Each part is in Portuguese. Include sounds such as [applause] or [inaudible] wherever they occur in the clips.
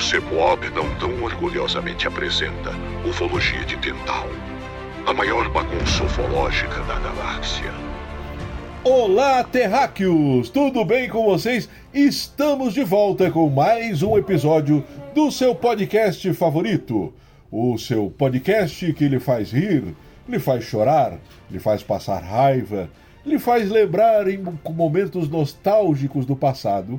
o CEPOB não tão orgulhosamente apresenta Ufologia de Quintal, a maior bagunça ufológica da galáxia. Olá, terráqueos! Tudo bem com vocês? Estamos de volta com mais um episódio do seu podcast favorito. O seu podcast que lhe faz rir, lhe faz chorar, lhe faz passar raiva, lhe faz lembrar em momentos nostálgicos do passado,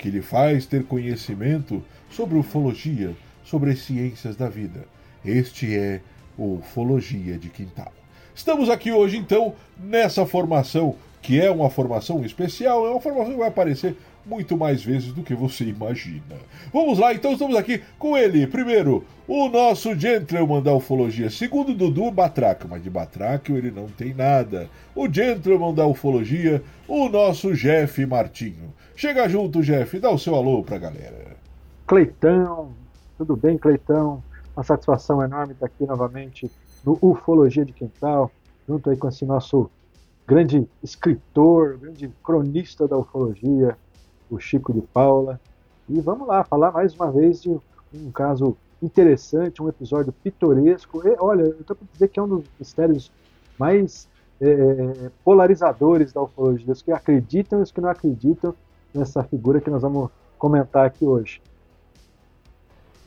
que lhe faz ter conhecimento sobre ufologia, sobre as ciências da vida. Este é o Ufologia de Quintal. Estamos aqui hoje, então, nessa formação que é uma formação especial, é uma formação que vai aparecer muito mais vezes do que você imagina. Vamos lá, então estamos aqui com ele. Primeiro, o nosso gentleman da ufologia. Segundo, Dudu Batraca, mas de Batraca ele não tem nada. O gentleman da ufologia, o nosso Jeff Martinho. Chega junto, Jeff, dá o seu alô pra galera. Cleitão, tudo bem, Cleitão? Uma satisfação enorme estar aqui novamente no Ufologia de Quintal, junto aí com esse nosso grande escritor, grande cronista da ufologia, o Chico de Paula. E vamos lá, falar mais uma vez de um caso interessante, um episódio pitoresco. E, olha, eu estou para dizer que é um dos mistérios mais é, polarizadores da ufologia, os que acreditam e os que não acreditam nessa figura que nós vamos comentar aqui hoje.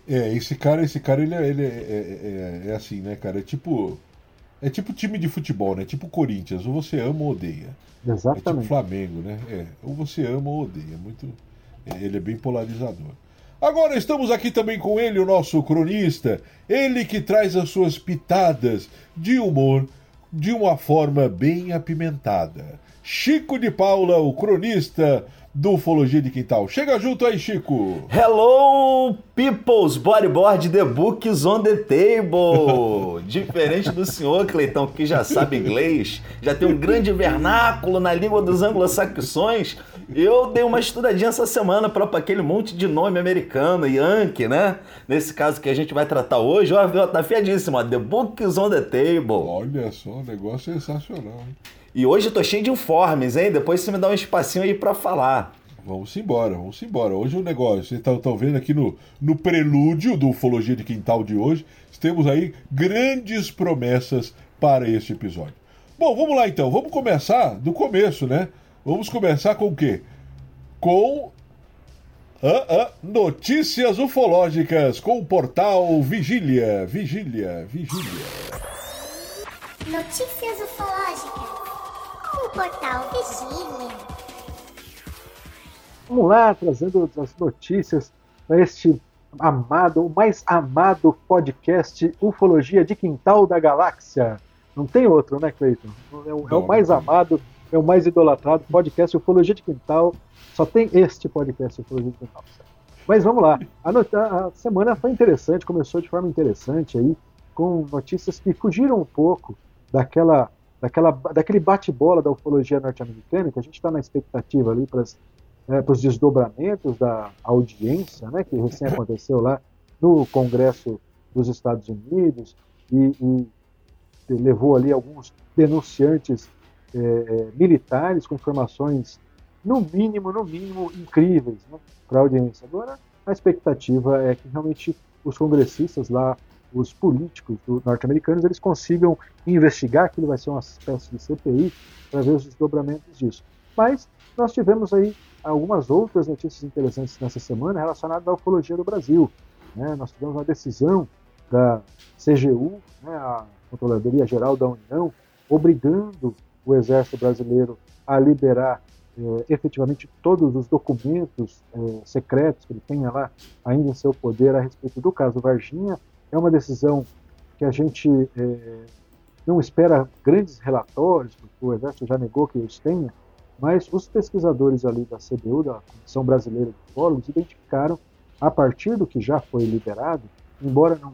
É, esse cara, esse cara, ele, é, ele é, é, é, é assim, né, cara? É tipo é tipo time de futebol, né? Tipo Corinthians, ou você ama ou odeia. Exatamente. É tipo Flamengo, né? É, ou você ama ou odeia. Muito, é, ele é bem polarizador. Agora estamos aqui também com ele, o nosso cronista, ele que traz as suas pitadas de humor de uma forma bem apimentada. Chico de Paula, o cronista do Ufologia de Quintal. Chega junto aí, Chico! Hello, people's bodyboard, the books on the table! [laughs] Diferente do senhor, Cleitão, que já sabe inglês, já tem um grande vernáculo na língua dos anglo-saxões, eu dei uma estudadinha essa semana para aquele monte de nome americano, Yankee, né? Nesse caso que a gente vai tratar hoje, ó, tá fiadíssimo, ó, the books on the table. Olha só, negócio sensacional, hein? E hoje eu tô cheio de informes, hein? Depois você me dá um espacinho aí para falar. Vamos embora, vamos embora. Hoje o negócio, vocês estão vendo aqui no, no prelúdio do Ufologia de Quintal de hoje, temos aí grandes promessas para este episódio. Bom, vamos lá então, vamos começar do começo, né? Vamos começar com o quê? Com ah, ah, notícias ufológicas com o portal Vigília, Vigília, Vigília. Notícias ufológicas o portal Vigília. Vamos lá, trazendo as notícias para este amado, o mais amado podcast Ufologia de Quintal da Galáxia. Não tem outro, né, Cleiton? É, o, é o mais amado, é o mais idolatrado podcast Ufologia de Quintal. Só tem este podcast Ufologia de Quintal. Mas vamos lá. A, a, semana foi interessante, começou de forma interessante aí, com notícias que fugiram um pouco daquela daquela, daquele bate-bola da ufologia norte-americana, que a gente está na expectativa ali para é, os desdobramentos da audiência, né, que recém aconteceu lá no Congresso dos Estados Unidos e, e levou ali alguns denunciantes é, é, militares com informações no mínimo, no mínimo incríveis né, para a audiência. Agora a expectativa é que realmente os congressistas lá os políticos norte-americanos eles consigam investigar, aquilo vai ser uma espécie de CPI, para ver os desdobramentos disso. Mas nós tivemos aí algumas outras notícias interessantes nessa semana relacionadas à ufologia do Brasil. Né? Nós tivemos uma decisão da CGU, né, a Controladoria Geral da União, obrigando o Exército Brasileiro a liberar eh, efetivamente todos os documentos eh, secretos que ele tenha lá ainda em seu poder a respeito do caso Varginha é uma decisão que a gente é, não espera grandes relatórios, porque o Exército já negou que eles tenha, mas os pesquisadores ali da CBU, da Comissão Brasileira de Ufólogos, identificaram, a partir do que já foi liberado, embora não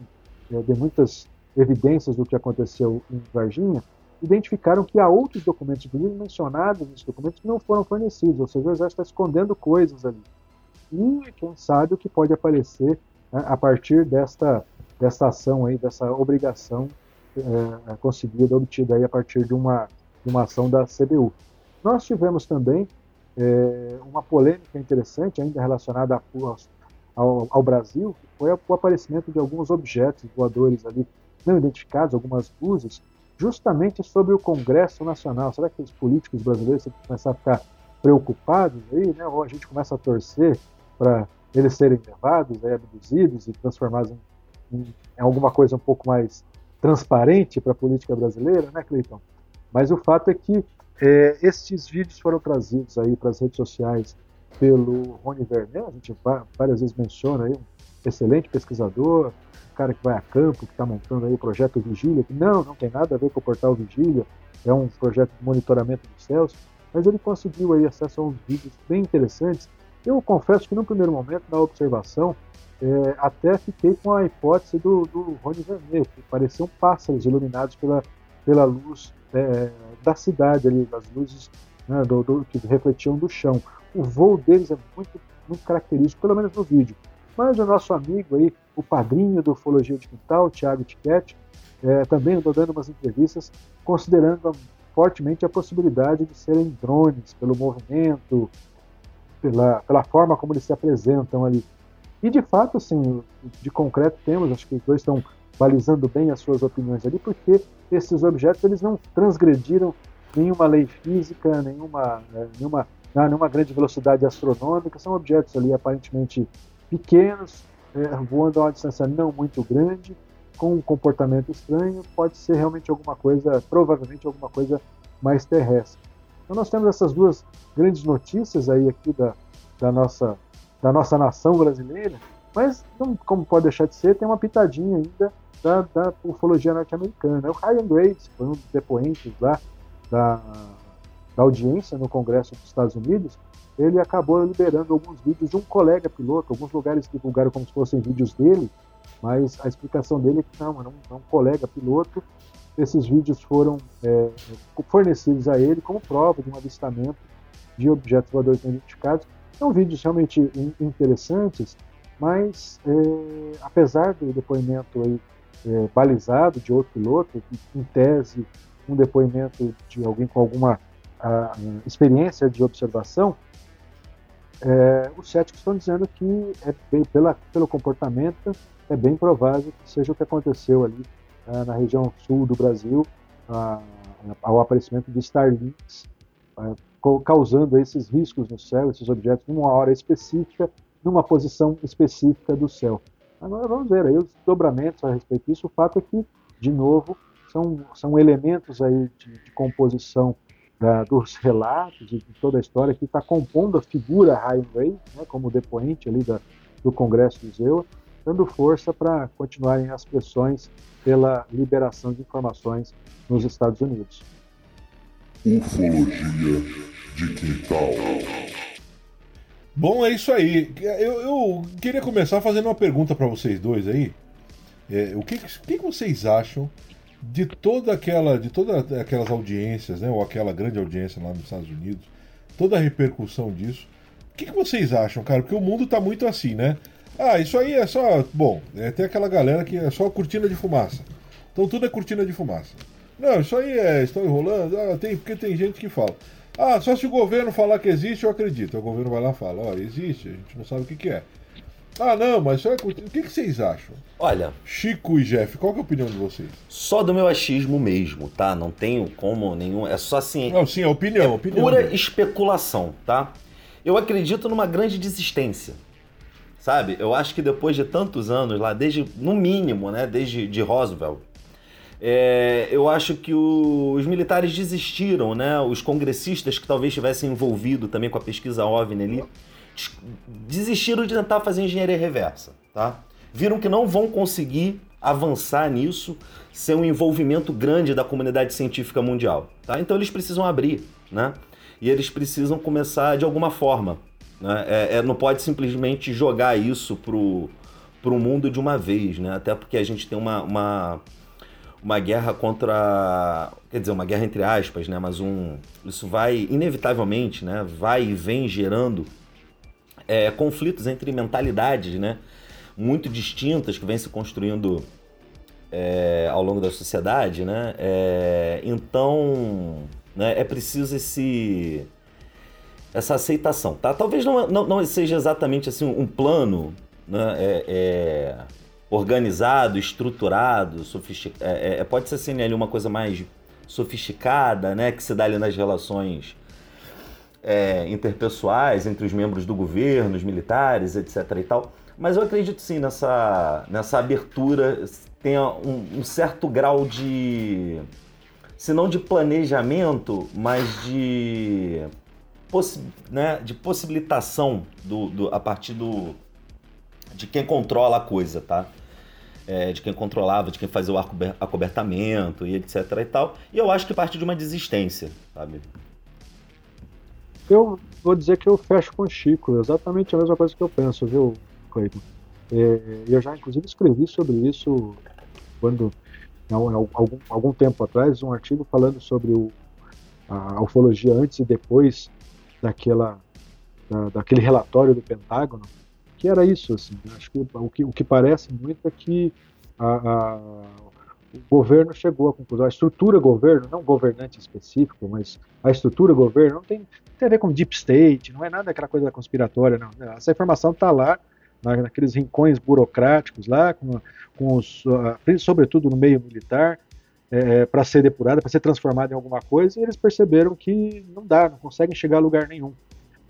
é, dê muitas evidências do que aconteceu em Varginha, identificaram que há outros documentos, inclusive mencionados nesses documentos, que não foram fornecidos, ou seja, o Exército está escondendo coisas ali. E quem sabe o que pode aparecer né, a partir desta dessa ação aí, dessa obrigação é, conseguida, obtida aí a partir de uma, de uma ação da CBU. Nós tivemos também é, uma polêmica interessante, ainda relacionada ao, ao Brasil foi o aparecimento de alguns objetos voadores ali não identificados, algumas luzes, justamente sobre o Congresso Nacional. Será que os políticos brasileiros têm que começar a ficar preocupados aí, né? Ou a gente começa a torcer para eles serem levados, aí, abduzidos e transformados em, em alguma coisa um pouco mais transparente para a política brasileira, né, Cleiton? Mas o fato é que é, estes vídeos foram trazidos aí para as redes sociais pelo Rony Vernet, a gente várias vezes menciona aí, um excelente pesquisador, um cara que vai a campo, que está montando aí o projeto Vigília, que não, não tem nada a ver com o portal Vigília, é um projeto de monitoramento dos céus, mas ele conseguiu aí acesso a uns vídeos bem interessantes. Eu confesso que no primeiro momento, na observação, é, até fiquei com a hipótese do, do Rony Vernet, que pareciam pássaros iluminados pela, pela luz é, da cidade ali, das luzes né, do, do, que refletiam do chão. O voo deles é muito, muito característico, pelo menos no vídeo. Mas o nosso amigo aí, o padrinho do Ufologia de Quintal, Thiago Tiquete, é, também andou dando umas entrevistas considerando fortemente a possibilidade de serem drones, pelo movimento, pela, pela forma como eles se apresentam ali. E de fato, assim, de concreto temos, acho que os dois estão balizando bem as suas opiniões ali, porque esses objetos eles não transgrediram nenhuma lei física, nenhuma, né, nenhuma, nenhuma grande velocidade astronômica, são objetos ali aparentemente pequenos, é, voando a uma distância não muito grande, com um comportamento estranho, pode ser realmente alguma coisa, provavelmente alguma coisa mais terrestre. Então nós temos essas duas grandes notícias aí aqui da, da, nossa, da nossa nação brasileira, mas como pode deixar de ser, tem uma pitadinha ainda da, da ufologia norte-americana. O Ryan Graves, foi um dos depoentes lá da, da audiência no Congresso dos Estados Unidos, ele acabou liberando alguns vídeos de um colega piloto, alguns lugares divulgaram como se fossem vídeos dele, mas a explicação dele é que não, era um, é um colega piloto. Esses vídeos foram é, fornecidos a ele como prova de um avistamento de objetos voadores não identificados. São vídeos realmente interessantes, mas é, apesar do depoimento aí é, balizado de outro piloto, em tese, um depoimento de alguém com alguma a, experiência de observação, é, os céticos estão dizendo que é bem, pela, pelo comportamento é bem provável que seja o que aconteceu ali é, na região sul do Brasil a, ao aparecimento de Starlinks, é, causando esses riscos no céu, esses objetos numa hora específica, numa posição específica do céu. Agora vamos ver aí os dobramentos a respeito disso. O fato é que, de novo, são, são elementos aí de, de composição da, dos relatos e de toda a história que está compondo a figura Highway, né, como depoente ali da, do Congresso do Zewa, dando força para continuarem as pressões pela liberação de informações nos Estados Unidos. Ufologia de Quintal. Bom, é isso aí. Eu, eu queria começar fazendo uma pergunta para vocês dois aí. É, o que, que, vocês acham de toda aquela, de todas aquelas audiências, né, ou aquela grande audiência lá nos Estados Unidos, toda a repercussão disso? O que, que vocês acham, cara? Porque o mundo tá muito assim, né? Ah, isso aí é só. Bom, é, tem aquela galera que é só cortina de fumaça. Então tudo é cortina de fumaça. Não, isso aí é. Estão enrolando. Ah, tem, porque tem gente que fala. Ah, só se o governo falar que existe, eu acredito. O governo vai lá e fala, olha, existe, a gente não sabe o que, que é. Ah, não, mas é... o que, que vocês acham? Olha. Chico e Jeff, qual é a opinião de vocês? Só do meu achismo mesmo, tá? Não tenho como nenhum. É só assim. Não, sim, a opinião. É opinião pura mesmo. especulação, tá? Eu acredito numa grande desistência. Sabe? Eu acho que depois de tantos anos lá, desde, no mínimo, né? Desde de Roosevelt, é, eu acho que o, os militares desistiram, né? Os congressistas que talvez tivessem envolvido também com a pesquisa OVNI ali, desistiram de tentar fazer engenharia reversa, tá? Viram que não vão conseguir avançar nisso sem um envolvimento grande da comunidade científica mundial, tá? Então eles precisam abrir, né? E eles precisam começar de alguma forma, né? É, é, não pode simplesmente jogar isso pro, pro mundo de uma vez, né? Até porque a gente tem uma, uma uma guerra contra, quer dizer, uma guerra entre aspas, né? Mas um, isso vai inevitavelmente, né? Vai e vem gerando é, conflitos entre mentalidades, né? Muito distintas que vêm se construindo é, ao longo da sociedade, né? É, então, né? É preciso esse essa aceitação, tá? Talvez não, não, não seja exatamente assim um plano né, é, é organizado, estruturado, sofisticado. É, é, pode ser assim ali uma coisa mais sofisticada, né, que se dá ali nas relações é, interpessoais entre os membros do governo, os militares, etc. e tal. Mas eu acredito sim nessa, nessa abertura tenha um, um certo grau de, se não de planejamento, mas de, possi né, de possibilitação do, do, a partir do, de quem controla a coisa, tá? É, de quem controlava, de quem fazia o acobertamento e etc e tal. E eu acho que parte de uma desistência, sabe? Eu vou dizer que eu fecho com o Chico, exatamente a mesma coisa que eu penso, viu, Cleiton? É, eu já, inclusive, escrevi sobre isso quando, não, algum, algum tempo atrás, um artigo falando sobre o, a ufologia antes e depois daquela, da, daquele relatório do Pentágono, que era isso. Assim, acho que o, que o que parece muito é que a, a, o governo chegou à conclusão, a estrutura governo, não governante específico, mas a estrutura governo não tem, não tem a ver com deep state, não é nada aquela coisa conspiratória, não. Essa informação está lá, naqueles rincões burocráticos lá, com, com os, sobretudo no meio militar, é, para ser depurada, para ser transformada em alguma coisa, e eles perceberam que não dá, não conseguem chegar a lugar nenhum,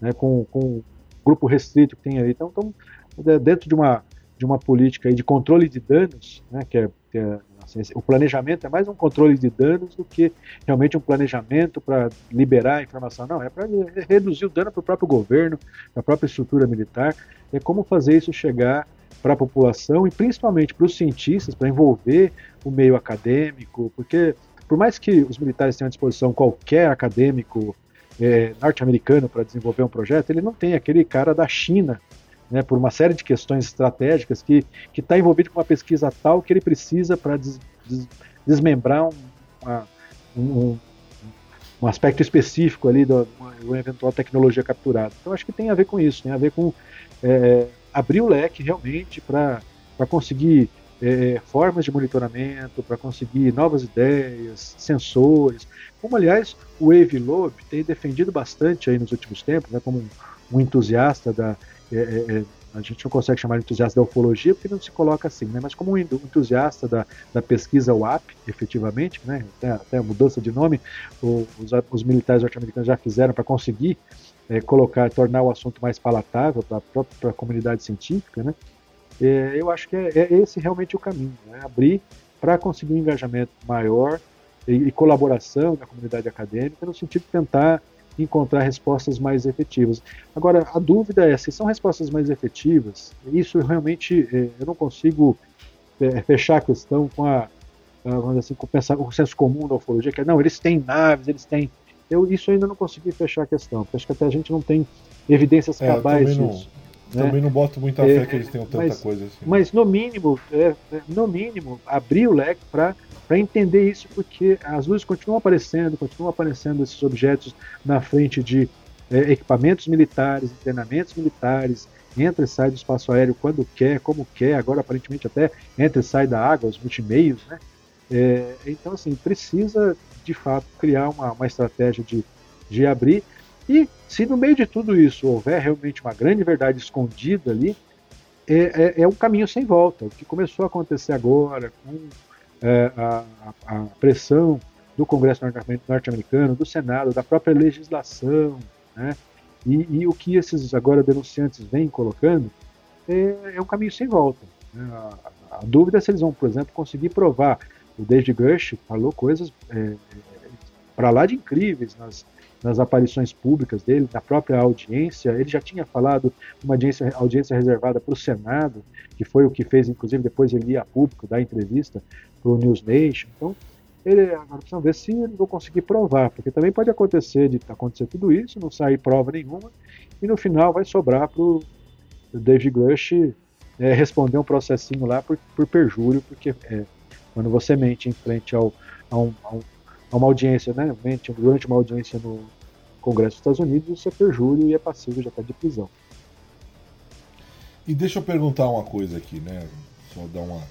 né, com, com grupo restrito que tem ali. Então, então dentro de uma, de uma política de controle de danos, né, que é, que é Assim, o planejamento é mais um controle de danos do que realmente um planejamento para liberar a informação. Não, é para reduzir o dano para o próprio governo, para a própria estrutura militar. É como fazer isso chegar para a população e principalmente para os cientistas, para envolver o meio acadêmico, porque por mais que os militares tenham à disposição qualquer acadêmico é, norte-americano para desenvolver um projeto, ele não tem aquele cara da China né, por uma série de questões estratégicas, que está envolvido com uma pesquisa tal que ele precisa para des, des, desmembrar um, uma, um, um, aspecto específico ali uma eventual tecnologia capturada. Então acho que tem a ver com isso, tem a ver com é, abrir o leque realmente para conseguir é, formas de monitoramento, para conseguir novas ideias, sensores, como aliás o Wave Loeb tem defendido bastante aí nos últimos tempos, né, como um, entusiasta da é, é, é, a gente não consegue chamar de entusiasta da ufologia porque não se coloca assim, né? mas como um entusiasta da, da pesquisa UAP, efetivamente, né? até, até a mudança de nome, os, os militares norte-americanos já fizeram para conseguir é, colocar, tornar o assunto mais palatável para a comunidade científica, né? É, eu acho que é, é, esse realmente o caminho, né? abrir para conseguir um engajamento maior e, e colaboração da comunidade acadêmica no sentido de tentar encontrar respostas mais efetivas. Agora, a dúvida é se são respostas mais efetivas, isso realmente é, eu não consigo é, fechar a questão com a, vamos assim, com o senso comum da ufologia, que é, não, eles têm naves, eles têm. Eu, isso ainda não consegui fechar a questão, porque acho que até a gente não tem evidências é, cabais disso. Né? Também não boto muita fé que eles tenham tanta mas, coisa assim. Mas no mínimo, é, é no mínimo, abrir o leque para para entender isso, porque as luzes continuam aparecendo, continuam aparecendo esses objetos na frente de é, equipamentos militares, treinamentos militares, entra e sai do espaço aéreo quando quer, como quer, agora aparentemente até entra e sai da água, os multimeios, né? É, então, assim, precisa de fato criar uma, uma estratégia de, de abrir. E se no meio de tudo isso houver realmente uma grande verdade escondida ali, é, é, é um caminho sem volta. O que começou a acontecer agora com é, a, a, pressão do Congresso norte-americano, do Senado, da própria legislação, né? E, e, o que esses agora denunciantes vêm colocando é, é um caminho sem volta. Né? A, a, dúvida é se eles vão, por exemplo, conseguir provar. O David Grush falou coisas é, para lá de incríveis nas, nas aparições públicas dele, na própria audiência. Ele já tinha falado uma audiência, audiência reservada para o Senado, que foi o que fez, inclusive, depois ele ir a público dar entrevista para o News Nation. Então, ele, agora precisamos ver se eles vão conseguir provar, porque também pode acontecer de acontecer tudo isso, não sair prova nenhuma, e no final vai sobrar para o David Grush é, responder um processinho lá por, por perjúrio, porque é, quando você mente em frente ao, a, um, a, um, a, uma audiência, né, durante uma audiência no Congresso dos Estados Unidos, isso é perjúrio e é passivo já está de prisão. E deixa eu perguntar uma coisa aqui, né? Só dar uma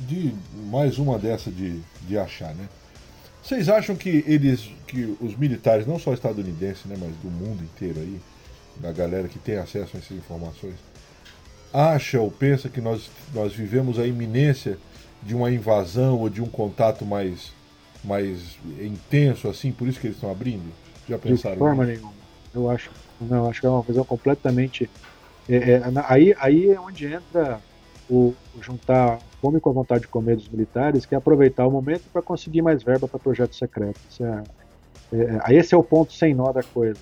de mais uma dessa de, de achar, né? Vocês acham que eles, que os militares, não só estadunidenses, né, mas do mundo inteiro aí, da galera que tem acesso a essas informações, acha ou pensa que nós, nós vivemos a iminência de uma invasão ou de um contato mais, mais intenso assim, por isso que eles estão abrindo? Já pensaram? De forma nisso? nenhuma. Eu acho, não, acho que é uma visão completamente. É, é, aí, aí é onde entra o, o juntar fome com a vontade de comer dos militares, que é aproveitar o momento para conseguir mais verba para projetos secretos. É, é, esse é o ponto sem nó da coisa.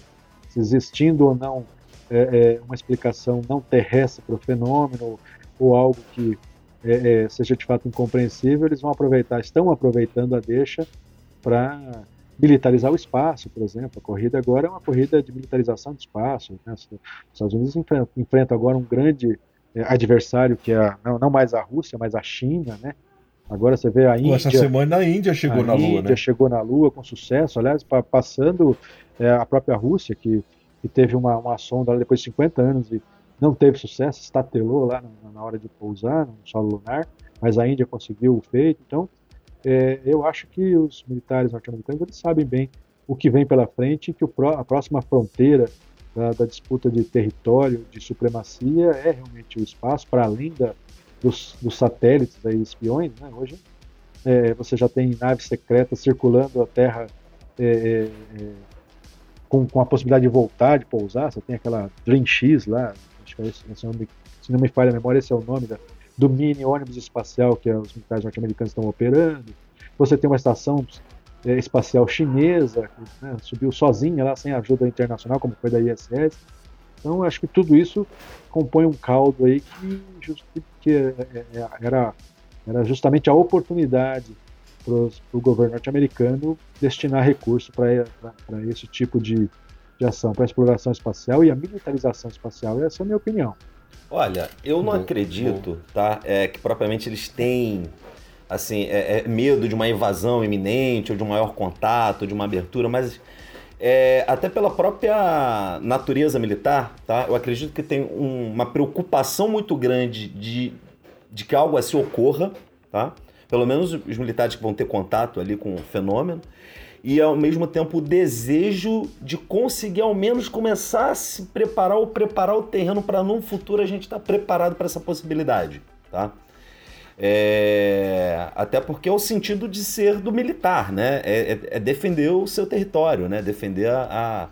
Se existindo ou não é, é uma explicação não terrestre para o fenômeno, ou algo que é, é, seja de fato incompreensível, eles vão aproveitar, estão aproveitando a deixa para militarizar o espaço, por exemplo. A corrida agora é uma corrida de militarização do espaço. Né? Os Estados Unidos enfrentam agora um grande é, adversário que é não, não, mais a Rússia, mas a China, né? Agora você vê a Índia. Essa semana a Índia chegou a na Índia Lua, né? chegou na Lua com sucesso, aliás, passando é, a própria Rússia, que, que teve uma, uma sonda depois de 50 anos e não teve sucesso, estatelou lá na, hora de pousar no solo lunar, mas a Índia conseguiu o feito. Então, é, eu acho que os militares norte-americanos eles sabem bem o que vem pela frente que a próxima fronteira da, da, disputa de território, de supremacia, é realmente o espaço, para além da, dos, dos, satélites aí, espiões. Né? Hoje é, você já tem naves secretas circulando a Terra é, é, é, com, com a possibilidade de voltar, de pousar. Você tem aquela Dream X lá, acho que é esse, se, não me, se não me falha a memória, esse é o nome da, do mini ônibus espacial que os militares norte-americanos estão operando. Você tem uma estação é, espacial chinesa, que né, subiu sozinha lá, sem ajuda internacional, como foi da ISS. Então, acho que tudo isso compõe um caldo aí que, que é, é, é, era, era justamente a oportunidade para o governo norte-americano destinar recursos para esse tipo de, de ação, para a exploração espacial e a militarização espacial. Essa é a minha opinião. Olha, eu não acredito, tá? É, que propriamente eles têm assim, é, é medo de uma invasão iminente, ou de um maior contato, de uma abertura, mas é, até pela própria natureza militar, tá? Eu acredito que tem um, uma preocupação muito grande de, de que algo assim ocorra, tá? Pelo menos os militares que vão ter contato ali com o fenômeno e ao mesmo tempo o desejo de conseguir ao menos começar a se preparar ou preparar o terreno para num futuro a gente estar tá preparado para essa possibilidade, tá? É, até porque é o sentido de ser do militar, né? É, é, é defender o seu território, né? Defender a,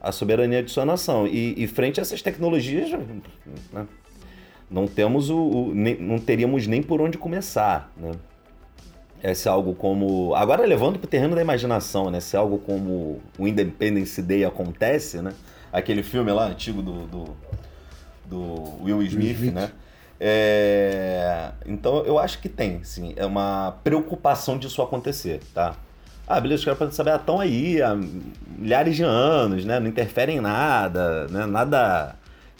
a, a soberania de sua nação. E, e, frente a essas tecnologias, né? não temos o, o nem, não teríamos nem por onde começar, né? É se algo como. Agora levando para o terreno da imaginação, né? Se algo como o Independence Day acontece, né? Aquele filme lá antigo do, do, do Will Smith, Smith. né? É... Então eu acho que tem, sim. É uma preocupação disso acontecer, tá? Ah, beleza, os caras podem saber, ah, estão aí há milhares de anos, né? Não interferem em nada, né? Nada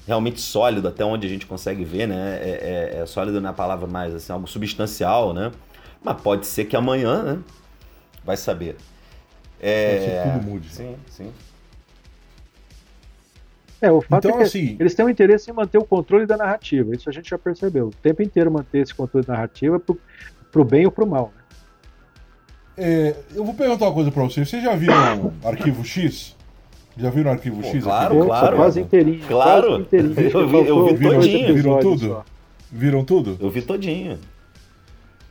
realmente sólido até onde a gente consegue ver, né? É, é, é sólido na palavra mais assim, algo substancial, né? Mas pode ser que amanhã, né? Vai saber. É... Pode ser que tudo mude. Sim, sim. É, o fato então, é que assim... eles têm um interesse em manter o controle da narrativa, isso a gente já percebeu. O tempo inteiro manter esse controle da narrativa pro, pro bem ou pro mal. Né? É, eu vou perguntar uma coisa pra vocês. Vocês já viram [coughs] Arquivo X? Já viram Arquivo Pô, X? Claro, aqui? claro. Quase inteirinho. Claro. Quase inteirinho. Eu vi, eu vi viram, todinho. Viram tudo? Viram tudo? Eu vi todinho.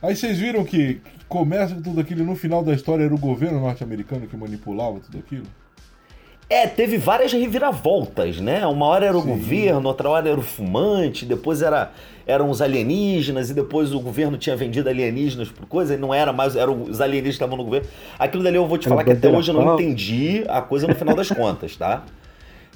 Aí vocês viram que começa tudo aquilo no final da história era o governo norte-americano que manipulava tudo aquilo? É, teve várias reviravoltas, né? Uma hora era o Sim. governo, outra hora era o fumante, depois era, eram os alienígenas, e depois o governo tinha vendido alienígenas por coisa, e não era mais, eram os alienígenas que estavam no governo. Aquilo dali eu vou te falar que até hoje eu não entendi a coisa no final das contas, tá?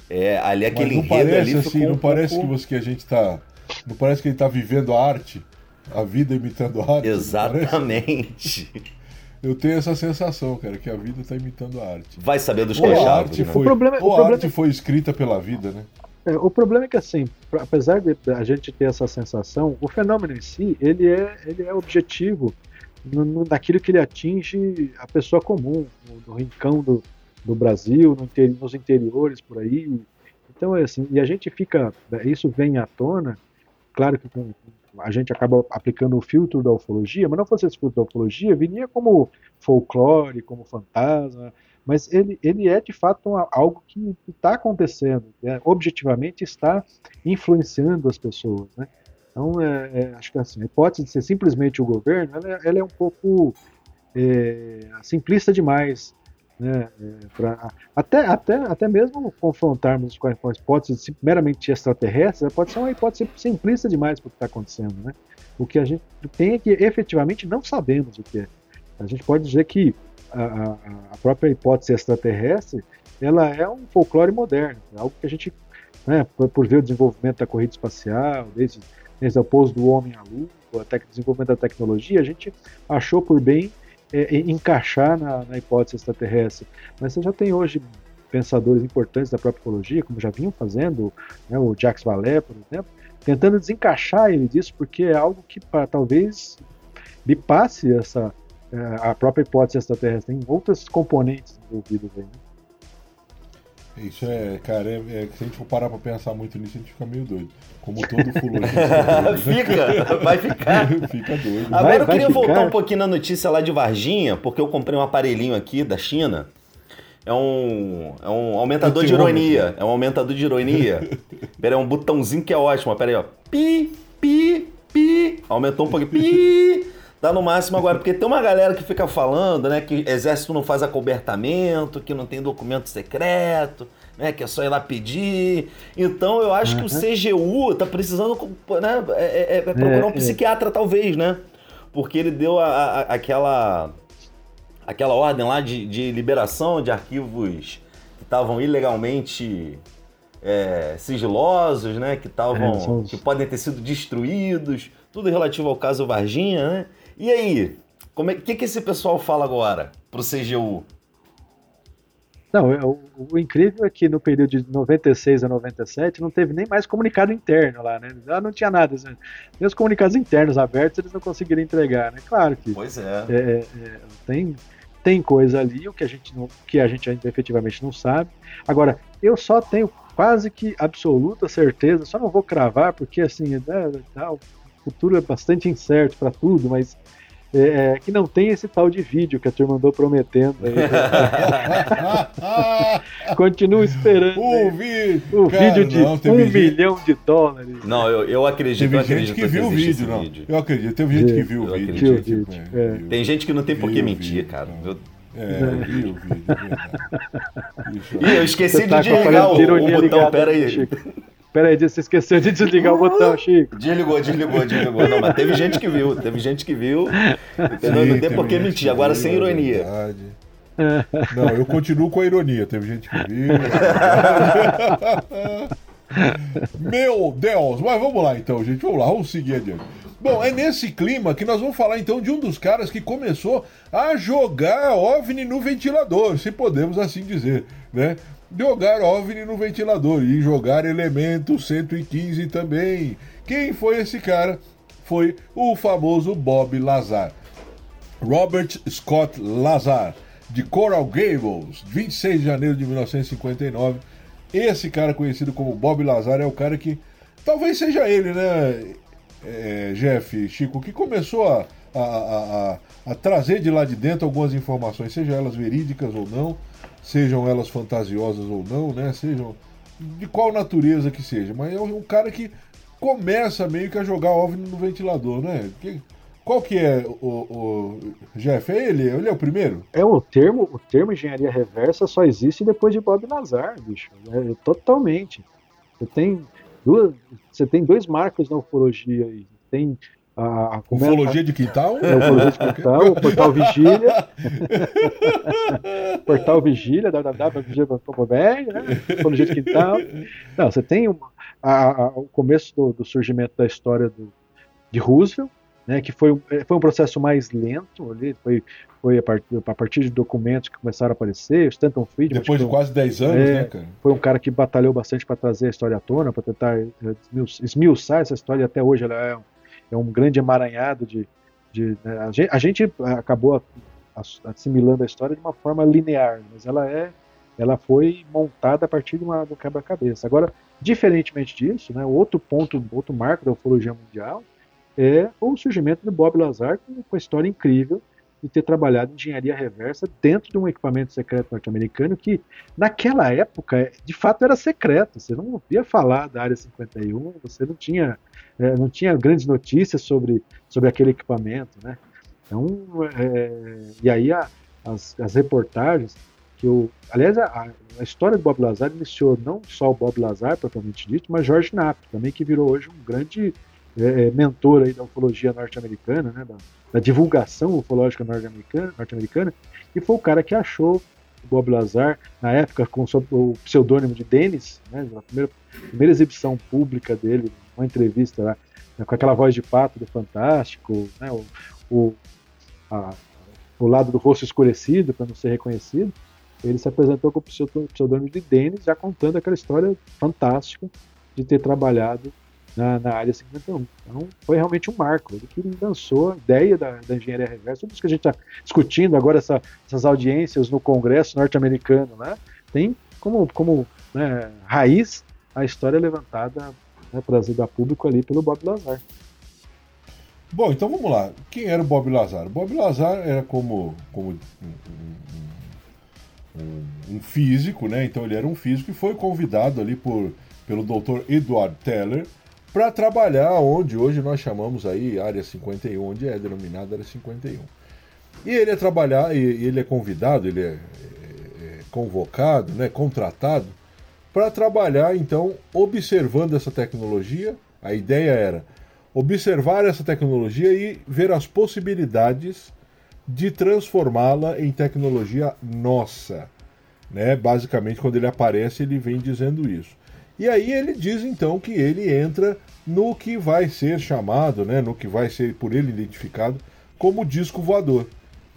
É, ali aquele Mas não parece ali assim, não um parece pouco... que, você, que a gente tá. Não parece que ele tá vivendo a arte, a vida imitando a arte. Exatamente. [laughs] Eu tenho essa sensação, cara, que a vida está imitando a arte. Vai saber dos ou a arte, né? foi, o problema, o problema... arte foi escrita pela vida, né? É, o problema é que, assim, apesar de a gente ter essa sensação, o fenômeno em si, ele é, ele é objetivo no, no, naquilo que ele atinge a pessoa comum, no, no rincão do, do Brasil, no inter, nos interiores por aí. Então, é assim, e a gente fica, isso vem à tona, claro que com, a gente acaba aplicando o filtro da ufologia, mas não fosse esse filtro da ufologia, viria como folclore, como fantasma, mas ele, ele é de fato uma, algo que está acontecendo, né? objetivamente está influenciando as pessoas. Né? Então, é, é, acho que assim, a hipótese de ser simplesmente o governo, ela, ela é um pouco é, simplista demais. Né, é, pra, até, até, até mesmo confrontarmos com a, a hipótese meramente extraterrestre, pode ser uma hipótese simplista demais para o que está acontecendo. Né? O que a gente tem é que efetivamente não sabemos o que é. A gente pode dizer que a, a própria hipótese extraterrestre ela é um folclore moderno, é algo que a gente, né, por, por ver o desenvolvimento da corrida espacial, desde, desde o pouso do homem à lua, até o desenvolvimento da tecnologia, a gente achou por bem é, encaixar na, na, hipótese extraterrestre. Mas você já tem hoje pensadores importantes da própria ecologia, como já vinham fazendo, né, o Jacques Vallée, por exemplo, tentando desencaixar ele disso, porque é algo que pra, talvez me passe essa, é, a própria hipótese extraterrestre, tem outros componentes envolvidos aí. Né? Isso é, cara, é, é, se a gente for parar pra pensar muito nisso, a gente fica meio doido. Como [laughs] todo fulano. fica, vai ficar. [laughs] fica doido. Agora vai, eu queria voltar um pouquinho na notícia lá de Varginha, porque eu comprei um aparelhinho aqui da China. É um, é um aumentador de ironia. É um aumentador de ironia. [laughs] Pera, é um botãozinho que é ótimo. Pera aí, ó. Pi, pi, pi. Aumentou um pouquinho. Pi. Dá no máximo agora, porque tem uma galera que fica falando, né, que exército não faz acobertamento, que não tem documento secreto, né, que é só ir lá pedir. Então eu acho uhum. que o CGU tá precisando, né, é, é, é procurar é, um é. psiquiatra talvez, né? Porque ele deu a, a, aquela aquela ordem lá de, de liberação de arquivos que estavam ilegalmente é, sigilosos, né? Que estavam. É, que podem ter sido destruídos, tudo relativo ao caso Varginha, né? E aí, o é, que, que esse pessoal fala agora pro CGU? Não, é, o, o, incrível é que no período de 96 a 97 não teve nem mais comunicado interno lá, né? Lá não tinha nada. Assim, nem os comunicados internos abertos eles não conseguiram entregar, né? Claro que. Pois é. é, é tem, tem coisa ali, o que a gente não, que a gente ainda efetivamente não sabe. Agora, eu só tenho quase que absoluta certeza, só não vou cravar, porque assim, né, o futuro é bastante incerto para tudo, mas é, é, que não tem esse tal de vídeo que a turma andou prometendo. [laughs] Continua esperando. O, vi... o Cara, vídeo de não, um gente... milhão de dólares. Não, eu, eu acredito. Teve eu gente acredito que viu o vídeo, não. Vídeo. Eu acredito, teve gente que viu o vídeo. vídeo. É. Tem gente que não tem por que mentir, cara. Eu... É, eu vi o vídeo. Ih, eu esqueci tá de desligar o, o botão, pera aí. Pera aí, você esqueceu de desligar o botão, Chico. Desligou, desligou, desligou. Não, mas teve gente que viu, teve gente que viu. Entendeu? Sim, não tem por que mentir, agora sem ironia. É não, eu continuo com a ironia, teve gente que viu. [laughs] Meu Deus, mas vamos lá então, gente, vamos lá, vamos seguir adiante. Bom, é nesse clima que nós vamos falar então de um dos caras que começou a jogar OVNI no ventilador, se podemos assim dizer, né? Jogar OVNI no ventilador e jogar elemento 115 também. Quem foi esse cara? Foi o famoso Bob Lazar. Robert Scott Lazar, de Coral Gables, 26 de janeiro de 1959. Esse cara conhecido como Bob Lazar é o cara que talvez seja ele, né, é, Jeff, Chico, que começou a, a, a, a trazer de lá de dentro algumas informações, seja elas verídicas ou não sejam elas fantasiosas ou não, né? Sejam de qual natureza que seja, mas é um cara que começa meio que a jogar OVNI no ventilador, né? Que, qual que é o, o, Jeff? É ele? Ele é o primeiro? É o termo, o termo engenharia reversa só existe depois de Bob Lazar, bicho. É, totalmente. Você tem duas, você tem dois marcos na ufologia aí. Tem a, a Ufologia é, de quintal? É, Ufologia de quintal, o [laughs] Portal Vigília. [laughs] portal Vigília, www.vigília.com.br, né? Ufologia de quintal. Não, você tem uma, a, a, o começo do, do, surgimento da história do, de Roosevelt, né, que foi, foi um processo mais lento, ali, foi, foi a, partir, a partir de documentos que começaram a aparecer, o Stanton Friedman. Depois de quase 10 anos, é, né, cara? Foi um cara que batalhou bastante para trazer a história à tona, para tentar esmiuçar essa história, até hoje ela é é um grande emaranhado de. de né, a, gente, a, gente, acabou assimilando a história de uma forma linear, mas ela é ela foi montada a partir de, uma, um quebra-cabeça. Agora, diferentemente disso, né, outro ponto, outro marco da ufologia mundial é o surgimento do Bob Lazar com, com a história incrível de ter trabalhado engenharia reversa dentro de um equipamento secreto norte-americano que, naquela época, de fato era secreto. Você não ouvia falar da Área 51, você não tinha, é, não tinha grandes notícias sobre, sobre aquele equipamento. Né? Então, é, e aí a, as, as reportagens que o, aliás, a, a, história do Bob Lazar iniciou não só o Bob Lazar, propriamente dito, mas George Knapp, também que virou hoje um grande é, é, mentor aí da ufologia norte-americana, né, da, da, divulgação ufológica norte-americana, norte-americana, e foi o cara que achou o Bob Lazar, na época com o pseudônimo de Dennis, né, na primeira, primeira exibição pública dele, uma entrevista lá, né, com aquela voz de pato do Fantástico, né, o, o, a, o lado do rosto escurecido para não ser reconhecido, ele se apresentou com o pseudônimo de Dennis, já contando aquela história fantástica de ter trabalhado na, na área 51. Então, foi realmente um marco. Ele que lançou a ideia da, da engenharia reversa. Tudo isso que a gente está discutindo agora, essa, essas audiências no Congresso norte-americano, né, tem como, como né, raiz a história levantada, né, trazida a público ali pelo Bob Lazar. Bom, então vamos lá. Quem era o Bob Lazar? O Bob Lazar era como, como um, um, um, físico, né? Então ele era um físico e foi convidado ali por, pelo Dr. Edward Teller para trabalhar onde hoje nós chamamos aí área 51, onde é denominada área 51. E ele é trabalhar, e ele é convidado, ele é, é, é convocado, né, contratado para trabalhar então observando essa tecnologia. A ideia era observar essa tecnologia e ver as possibilidades de transformá-la em tecnologia nossa. Né? Basicamente, quando ele aparece, ele vem dizendo isso. E aí ele diz então que ele entra no que vai ser chamado, né, no que vai ser por ele identificado como disco voador.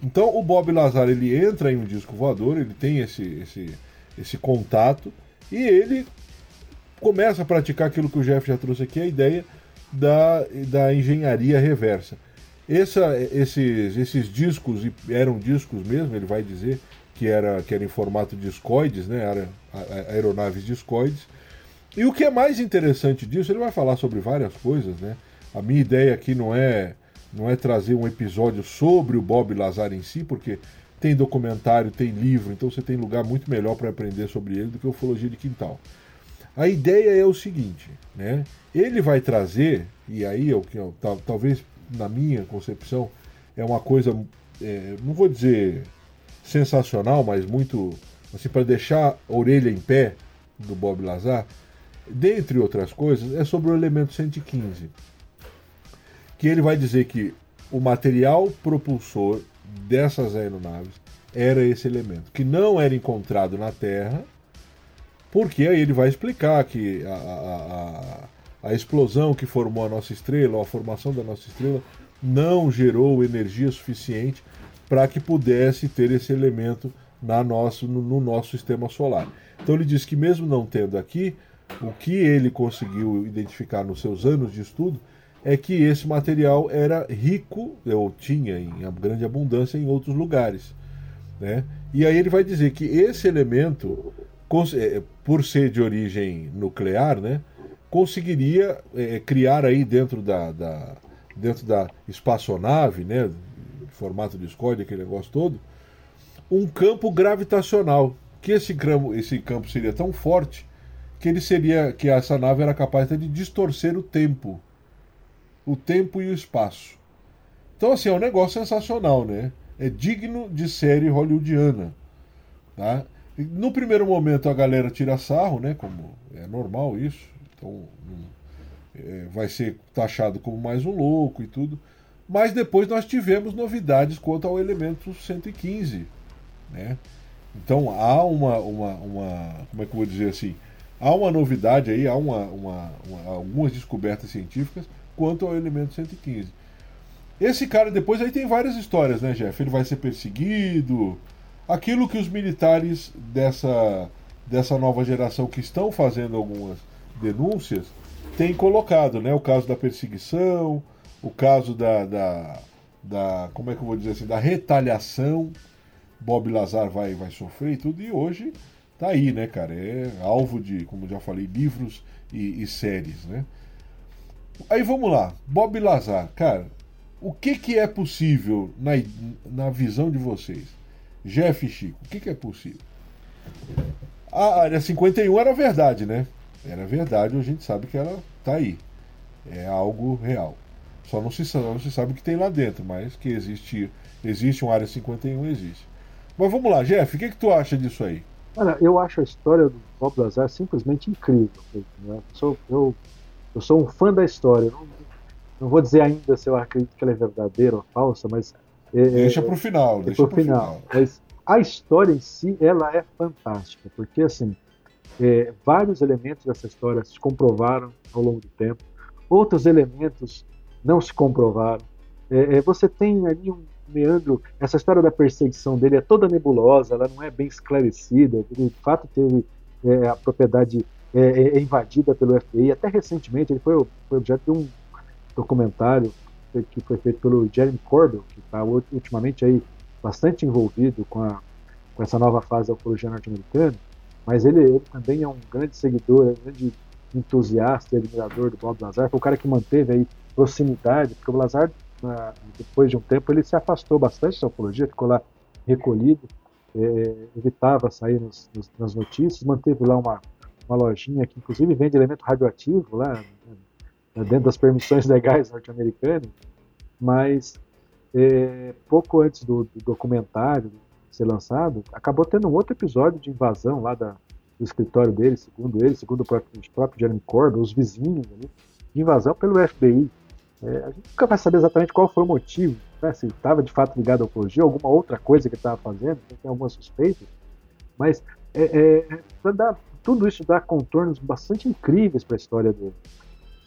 Então o Bob Lazar ele entra em um disco voador, ele tem esse, esse, esse contato e ele começa a praticar aquilo que o Jeff já trouxe aqui, a ideia da, da engenharia reversa. Essa, esses, esses discos eram discos mesmo, ele vai dizer que era, que era em formato discoides, né, era, aeronaves discoides, e o que é mais interessante disso, ele vai falar sobre várias coisas, né? A minha ideia aqui não é não é trazer um episódio sobre o Bob Lazar em si, porque tem documentário, tem livro, então você tem lugar muito melhor para aprender sobre ele do que ufologia de quintal. A ideia é o seguinte, né? Ele vai trazer, e aí é o que talvez na minha concepção é uma coisa, é, não vou dizer sensacional, mas muito assim para deixar a orelha em pé do Bob Lazar dentre outras coisas, é sobre o elemento 115. Que ele vai dizer que o material propulsor dessas aeronaves era esse elemento, que não era encontrado na Terra, porque aí ele vai explicar que a, a, a, a explosão que formou a nossa estrela, ou a formação da nossa estrela, não gerou energia suficiente para que pudesse ter esse elemento na nosso, no, no nosso sistema solar. Então ele diz que mesmo não tendo aqui, o que ele conseguiu identificar nos seus anos de estudo é que esse material era rico, ou tinha em grande abundância em outros lugares. Né? E aí ele vai dizer que esse elemento, é, por ser de origem nuclear, né, conseguiria é, criar aí dentro da, da, dentro da espaçonave, né, formato de escolha, aquele negócio todo, um campo gravitacional. Que esse esse campo seria tão forte que ele seria que essa nave era capaz de distorcer o tempo, o tempo e o espaço. Então assim é um negócio sensacional, né? É digno de série hollywoodiana, tá? No primeiro momento a galera tira sarro, né? Como é normal isso, então é, vai ser taxado como mais um louco e tudo. Mas depois nós tivemos novidades quanto ao elemento 115, né? Então há uma, uma, uma como é que eu vou dizer assim, há uma novidade aí, há uma, uma, uma, algumas descobertas científicas quanto ao elemento 115. Esse cara depois aí tem várias histórias, né, Jeff? Ele vai ser perseguido. Aquilo que os militares dessa, dessa nova geração que estão fazendo algumas denúncias têm colocado, né? O caso da perseguição, o caso da, da, da como é que eu vou dizer assim, da retaliação. Bob Lazar vai, vai sofrer e tudo, e hoje tá aí, né, cara? É alvo de, como já falei, livros e, e séries, né? Aí vamos lá, Bob Lazar, cara, o que, que é possível na, na visão de vocês? Jeff e Chico, o que, que é possível? A área 51 era verdade, né? Era verdade, a gente sabe que ela tá aí. É algo real. Só não se, não se sabe o que tem lá dentro, mas que existe, existe uma área 51, existe. Mas vamos lá, Jeff, o que, que tu acha disso aí? Olha, eu acho a história do Bob Lazar simplesmente incrível. Né? Eu, sou, eu, eu sou um fã da história. Não, não vou dizer ainda se eu acredito que ela é verdadeira ou falsa, mas. É, é deixa para o final. Deixa para o final. final. Mas a história em si, ela é fantástica, porque assim, é, vários elementos dessa história se comprovaram ao longo do tempo, outros elementos não se comprovaram. É, é você tem ali um meandro, essa história da perseguição dele é toda nebulosa, ela não é bem esclarecida. Ele, de fato, teve é, a propriedade é, é, invadida pelo FBI. Até recentemente, ele foi, foi objeto de um documentário que foi feito pelo Jeremy Corbell, que está ultimamente aí bastante envolvido com, a, com essa nova fase da ufologia norte-americana, mas ele, ele, também é um grande seguidor, é um grande entusiasta e admirador do Bob Lazar, foi o cara que manteve aí proximidade, porque o Lazar, depois de um tempo, ele se afastou bastante da ufologia, ficou lá recolhido, é, evitava sair nos, nos, nas notícias, manteve lá uma, uma lojinha que inclusive vende elemento radioativo lá, né, dentro das permissões legais norte-americanas, mas é, pouco antes do, do, documentário ser lançado, acabou tendo um outro episódio de invasão lá da, do escritório dele, segundo ele, segundo o próprio, o próprio Jeremy Corbyn, os vizinhos ali, de invasão pelo FBI. É, a gente nunca vai saber exatamente qual foi o motivo, né, se estava de fato ligado à ufologia, alguma outra coisa que estava fazendo, tem algumas suspeitas, mas é, é, dá, tudo isso dá contornos bastante incríveis para a história dele.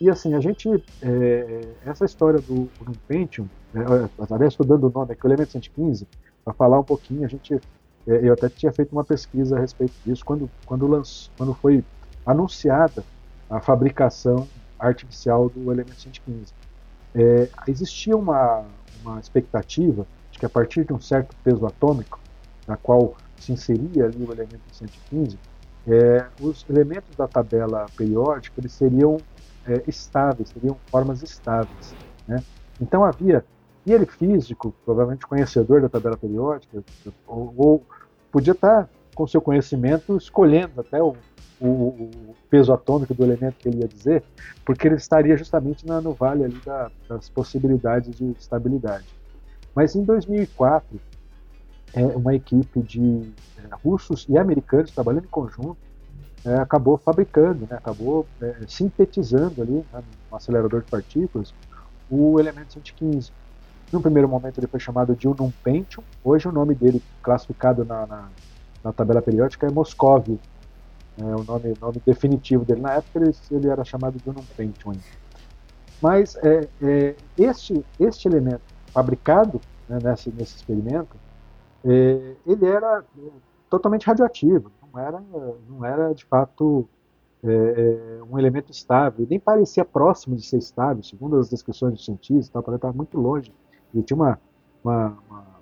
E assim, a gente, é, essa história do, do Pentium, né, aliás, estou dando o nome aqui, o Elemento 115, para falar um pouquinho, a gente, é, eu até tinha feito uma pesquisa a respeito disso, quando, quando, quando foi anunciada a fabricação artificial do Elemento 115. É, existia uma, uma expectativa de que a partir de um certo peso atômico, na qual se inseria ali o elemento 115, é, os elementos da tabela periódica eles seriam é, estáveis, seriam formas estáveis. Né? Então havia, e ele físico, provavelmente conhecedor da tabela periódica, ou, ou podia estar com seu conhecimento escolhendo até o, o, o, peso atômico do elemento que ele ia dizer, porque ele estaria justamente na, no vale ali da, das possibilidades de estabilidade. Mas em 2004, é, uma equipe de é, russos e americanos trabalhando em conjunto é, acabou fabricando, né, acabou é, sintetizando ali né, no acelerador de partículas o elemento 115. No primeiro momento ele foi chamado de Unum Pentium, hoje o nome dele classificado na, na, na tabela periódica é Moscov, é o nome, nome definitivo dele. Na época ele, ele era chamado de Unum. Mas é, é, este, este elemento fabricado né, nesse, nesse experimento, é, ele era é, totalmente radioativo não era, não era de fato é, é, um elemento estável, nem parecia próximo de ser estável, segundo as descrições dos cientistas, tal, estava muito longe. Ele tinha uma, uma,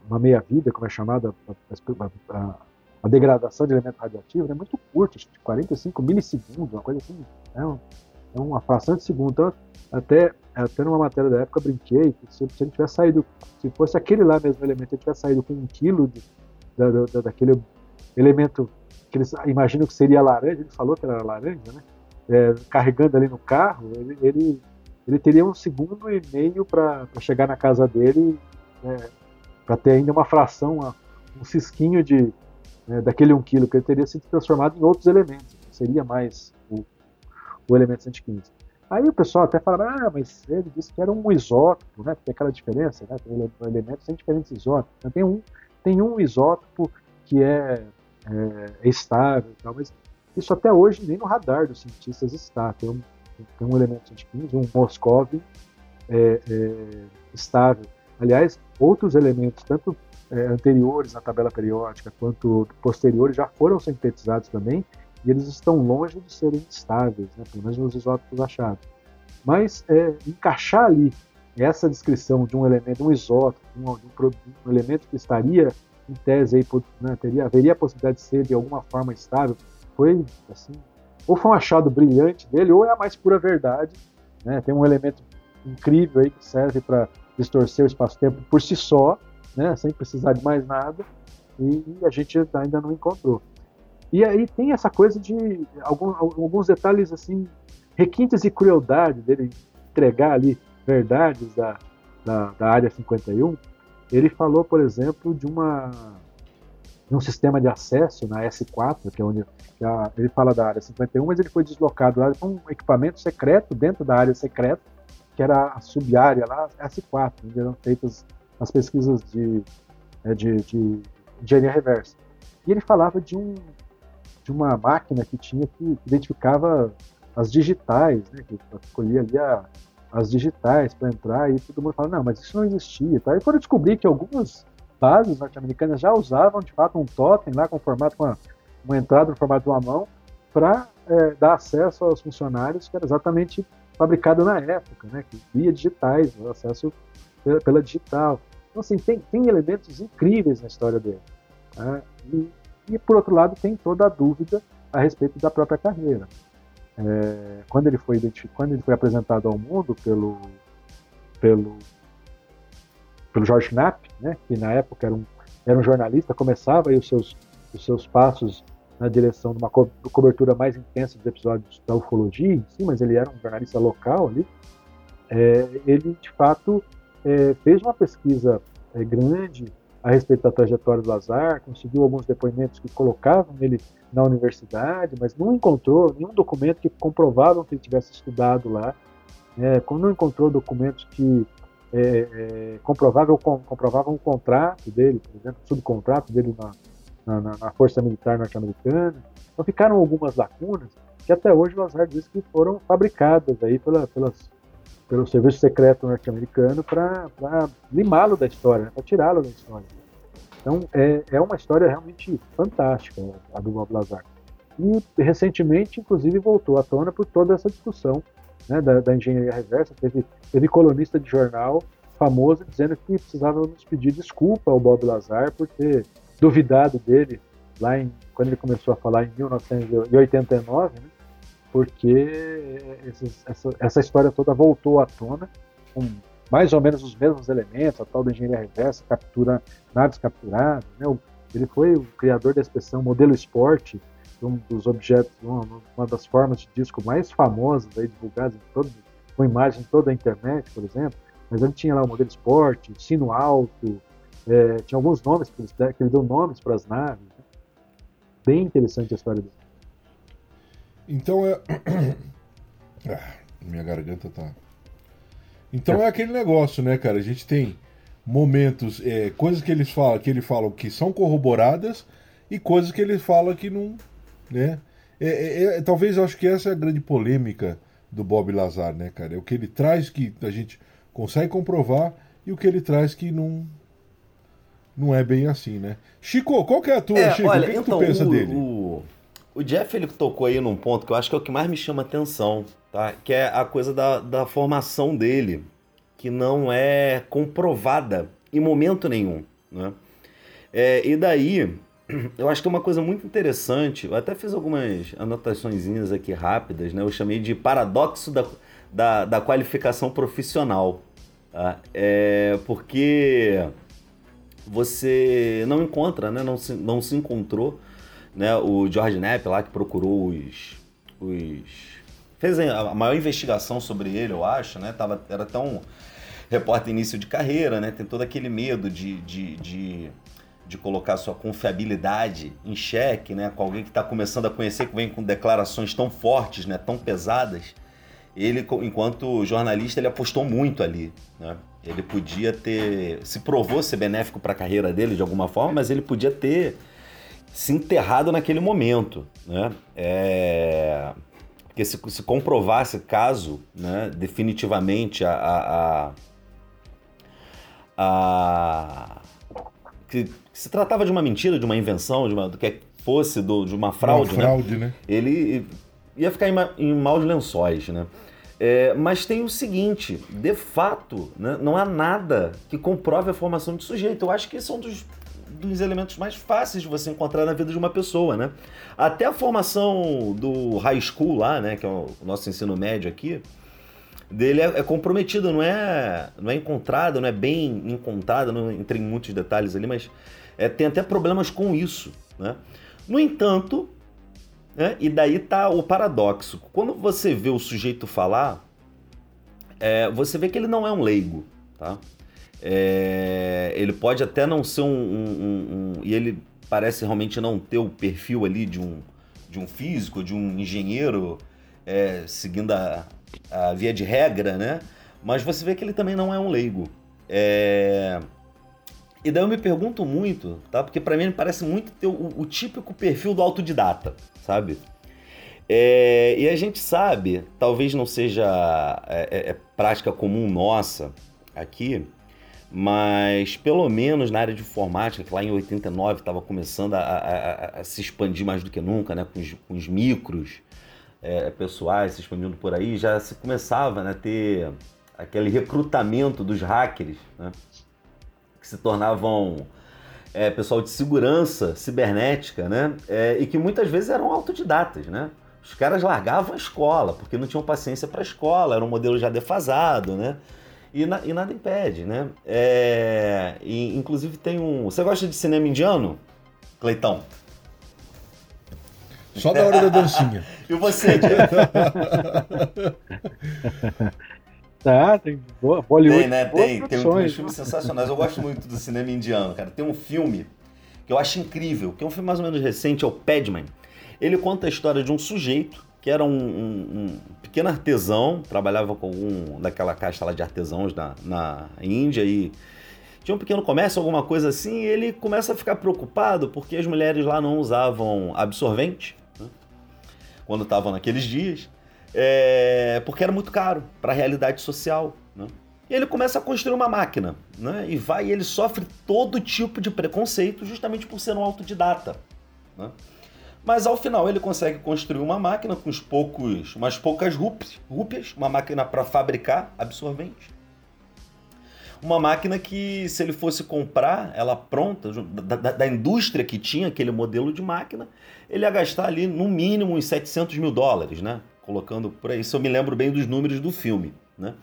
uma meia-vida, como é chamada, a, a, a, degradação de elemento radioativo, é muito curta, de 45 milissegundos, uma coisa assim, é, um, é uma fração de segundo. Então, até, até numa matéria da época, brinquei que se, se ele tivesse saído, se fosse aquele lá mesmo elemento, ele tivesse saído com um quilo de, da, da, daquele elemento que eles imaginam que seria laranja, ele falou que era laranja, né? É, carregando ali no carro, ele, ele, ele teria um segundo e meio para chegar na casa dele, é, para ter ainda uma fração, uma, um cisquinho de né, daquele 1 um quilo, que ele teria sido transformado em outros elementos, seria mais o, o elemento 115. Aí o pessoal até fala, ah, mas ele disse que era um isótopo, né? Tem aquela diferença, né? Tem elementos tem diferentes isótopos. Então, tem um, tem um isótopo que é é, estável e tal, mas isso até hoje nem no radar dos cientistas está. Tem um, tem um elemento 115, um Moscov é, é, estável. Aliás, outros elementos, tanto é, anteriores à tabela periódica quanto posteriores, já foram sintetizados também, e eles estão longe de serem estáveis, né, pelo menos nos isótopos achados. Mas é, encaixar ali essa descrição de um elemento, um isótopo, um, um, um elemento que estaria em tese aí, né, teria, haveria a possibilidade de ser de alguma forma estável, foi assim, ou foi um achado brilhante dele, ou é a mais pura verdade, né, tem um elemento incrível aí que serve para distorcer o espaço-tempo por si só, né, sem precisar de mais nada, e, e a gente ainda não encontrou. E aí tem essa coisa de alguns, alguns detalhes assim, requintes e crueldade dele entregar ali verdades da, da, da área 51. Ele falou, por exemplo, de uma um sistema de acesso na S4, que é onde a, ele fala da área 51, mas ele foi deslocado lá para um equipamento secreto dentro da área secreta, que era a sub-área lá, S4, onde eram feitas as pesquisas de, é, de, de engenharia reversa. E ele falava de, um, de uma máquina que tinha que identificava as digitais, né, que escolhia ali a, as digitais para entrar, e todo mundo fala, não, mas isso não existia. Tá? E foram descobrir que algumas bases norte-americanas já usavam, de fato, um totem lá com formato, com uma, uma entrada no formato de uma mão, para é, dar acesso aos funcionários, que era exatamente fabricado na época, né, que via digitais, acesso pela, pela digital. Então, assim, tem, tem elementos incríveis na história dele. Né? E, e, por outro lado, tem toda a dúvida a respeito da própria carreira. É, quando ele foi quando ele foi apresentado ao mundo pelo pelo pelo George Knapp, né, que na época era um, era um jornalista, começava os seus os seus passos na direção de uma co cobertura mais intensa dos episódios da ufologia, sim, mas ele era um jornalista local ali. É, ele de fato é, fez uma pesquisa é, grande a respeito da trajetória do Lazar, conseguiu alguns depoimentos que colocavam ele na universidade, mas não encontrou nenhum documento que comprovavam que ele tivesse estudado lá. É, não encontrou documentos que é, é, comprovavam, comprovavam o contrato dele, por exemplo, o subcontrato dele na, na, na Força Militar Norte-Americana. Então ficaram algumas lacunas que até hoje o Lazar diz que foram fabricadas aí pela, pelas, pelo Serviço Secreto Norte-Americano para limá-lo da história, né, para tirá-lo da história. Então, é, é uma história realmente fantástica, a do Bob Lazar. E, recentemente, inclusive, voltou à tona por toda essa discussão né, da, da, engenharia reversa. Teve, teve colunista de jornal famoso dizendo que precisava nos pedir desculpa ao Bob Lazar por ter duvidado dele lá em, quando ele começou a falar em 1989, né, porque esses, essa, essa história toda voltou à tona com mais ou menos os mesmos elementos, a tal da engenharia reversa, captura naves capturadas. Né? Ele foi o criador da expressão modelo esporte, um dos objetos, uma, das formas de disco mais famosas aí, divulgadas em todo, com imagem em toda a internet, por exemplo. Mas ele tinha lá o modelo esporte, sino alto, é, tinha alguns nomes que ele, que ele deu nomes para as naves. Né? Bem interessante a história dele. Então é. [coughs] Ah, minha garganta tá. Então é aquele negócio, né, cara? A gente tem momentos, é, coisas que eles falam, que ele falam que são corroboradas e coisas que ele fala que não, né? É, é, é, talvez eu acho que essa é a grande polêmica do Bob Lazar, né, cara? É o que ele traz que a gente consegue comprovar e o que ele traz que não não é bem assim, né? Chico, qual que é a tua, é, Chico? Olha, o que, então, que tu pensa o, dele? O, o Jeff ele tocou aí num ponto que eu acho que é o que mais me chama atenção, tá? Que é a coisa da, da formação dele, que não é comprovada em momento nenhum, né? É, e daí, [clears throat] eu acho que é uma coisa muito interessante, eu até fiz algumas anotações aqui rápidas, né? Eu chamei de paradoxo da, da, da qualificação profissional, tá? É, porque você não encontra, né? Não se, não se encontrou, né? O George Knapp lá que procurou os, os fez a maior investigação sobre ele, eu acho, né? Tava, era tão repórter início de carreira, né? Tem todo aquele medo de, de, de, de colocar sua confiabilidade em xeque, né? Com alguém que está começando a conhecer, que vem com declarações tão fortes, né? Tão pesadas. Ele, enquanto jornalista, ele apostou muito ali, né? Ele podia ter, se provou ser benéfico para a carreira dele de alguma forma, mas ele podia ter se enterrado naquele momento, né? É... Porque se, se comprovasse caso, né, definitivamente a, a, a, que, que, se tratava de uma mentira, de uma invenção, de uma, do que fosse do, de uma fraude, uma fraude né? né? Ele ia ficar em, em maus lençóis, né? É, mas tem o seguinte, de fato, né, não há nada que comprove a formação de sujeito. Eu acho que são dos dos elementos mais fáceis de você encontrar na vida de uma pessoa, né? Até a formação do high school lá, né, que é o nosso ensino médio aqui, dele é, é comprometida, não é, não é encontrada, não é bem encontrada, não entrei em muitos detalhes ali, mas é, tem até problemas com isso. Né? No entanto, né, e daí tá o paradoxo. Quando você vê o sujeito falar, é, você vê que ele não é um leigo. Tá? É, ele pode até não ser um, um, um, E ele parece realmente não ter o perfil ali de um, de um físico, de um engenheiro, é, seguindo a, a via de regra, né? Mas você vê que ele também não é um leigo. É... E daí eu me pergunto muito, tá? Porque para mim ele parece muito ter o, o, típico perfil do autodidata, sabe? É... E a gente sabe, talvez não seja é, é prática comum nossa aqui, mas pelo menos na área de informática, que lá em 89 estava começando a, a, a, se expandir mais do que nunca, né? com os, com os micros, é, pessoais se expandindo por aí, já se começava né, a ter aquele recrutamento dos hackers, né, que se tornavam é, pessoal de segurança cibernética, né, é, e que muitas vezes eram autodidatas, né. Os caras largavam a escola porque não tinham paciência para a escola, era um modelo já defasado, né. E, na, e nada impede, né? É, e, inclusive tem um. Você gosta de cinema indiano, Cleitão? Só da hora da dancinha. [laughs] e você? [laughs] Tá, tem boa, Bollywood. Tem, né? Tem, tem uns filmes sensacionais. Eu gosto muito do cinema indiano, cara. Tem um filme que eu acho incrível, que é um filme mais ou menos recente, é o Padman. Ele conta a história de um sujeito que era um, um, um pequeno artesão, trabalhava com um daquela caixa lá de artesãos na, na Índia e tinha um pequeno comércio, alguma coisa assim, e ele começa a ficar preocupado porque as mulheres lá não usavam absorvente quando estavam naqueles dias, é, porque era muito caro para a realidade social. Né? E ele começa a construir uma máquina, né? e vai e ele sofre todo tipo de preconceito justamente por ser um autodidata. Né? Mas ao final ele consegue construir uma máquina com uns poucos, umas poucas rúpias, uma máquina para fabricar absorvente. Uma máquina que, se ele fosse comprar ela pronta, da, da, da indústria que tinha aquele modelo de máquina, ele ia gastar ali no mínimo uns 700 mil dólares, né? Colocando por aí, se eu me lembro bem dos números do filme, né?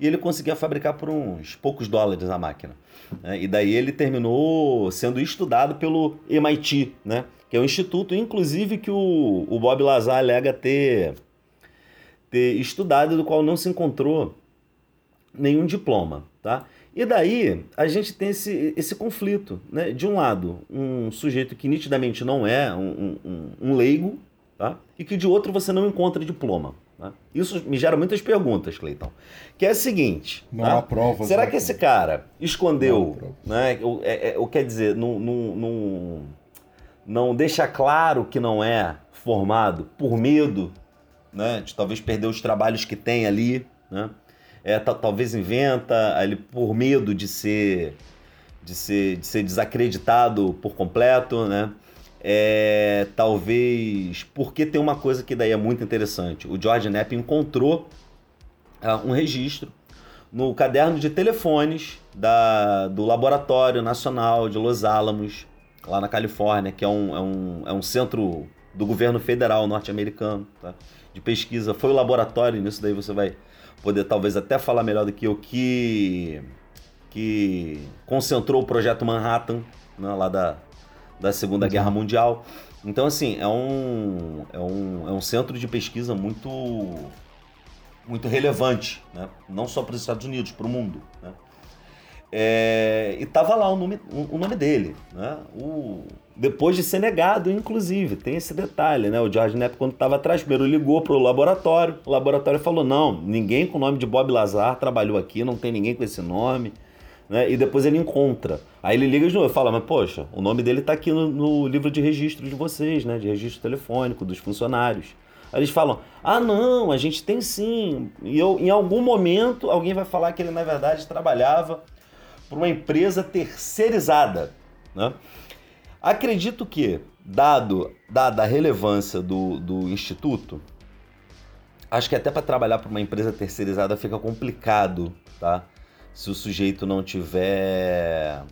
E ele conseguia fabricar por uns poucos dólares a máquina. Né? E daí ele terminou sendo estudado pelo MIT, né? Que é um instituto, inclusive, que o, o Bob Lazar alega ter, ter estudado, do qual não se encontrou nenhum diploma, tá? E daí a gente tem esse, esse conflito, né? De um lado, um sujeito que nitidamente não é um, um, um leigo, tá? E que de outro você não encontra diploma. Tá? Isso me gera muitas perguntas, Cleiton. Que é o seguinte: não tá? há provas. Será que esse cara escondeu, né? Ou, é, é, ou quer dizer, não, não, não, não deixa claro que não é formado por medo, né? De talvez perder os trabalhos que tem ali, né? é, talvez inventa, ele por medo de ser, de ser, de ser desacreditado por completo, né? É, talvez porque tem uma coisa que daí é muito interessante. O George Knapp encontrou uh, um registro no caderno de telefones da, do Laboratório Nacional de Los Alamos, lá na Califórnia, que é um, é um, é um centro do governo federal norte-americano tá? de pesquisa. Foi o laboratório, nisso daí você vai poder talvez até falar melhor do que eu, que, que concentrou o projeto Manhattan, né, lá da, da Segunda uhum. Guerra Mundial. Então, assim, é um, é um, é um centro de pesquisa muito, muito relevante, né? não só para os Estados Unidos, para o mundo. Né? É, e tava lá o nome, o nome dele, né? O, depois de ser negado, inclusive, tem esse detalhe, né? O George Knapp, quando estava atrás, primeiro ligou para o laboratório, o laboratório falou, não, ninguém com o nome de Bob Lazar trabalhou aqui, não tem ninguém com esse nome, né? E depois ele encontra. Aí ele liga de novo e fala, mas poxa, o nome dele está aqui no, no, livro de registro de vocês, né? De registro telefônico dos funcionários. Aí eles falam, ah não, a gente tem sim. E eu, em algum momento alguém vai falar que ele na verdade trabalhava para uma empresa terceirizada. Né? Acredito que, dado dada a relevância do, do instituto, acho que até para trabalhar para uma empresa terceirizada fica complicado, tá? Se o sujeito não tiver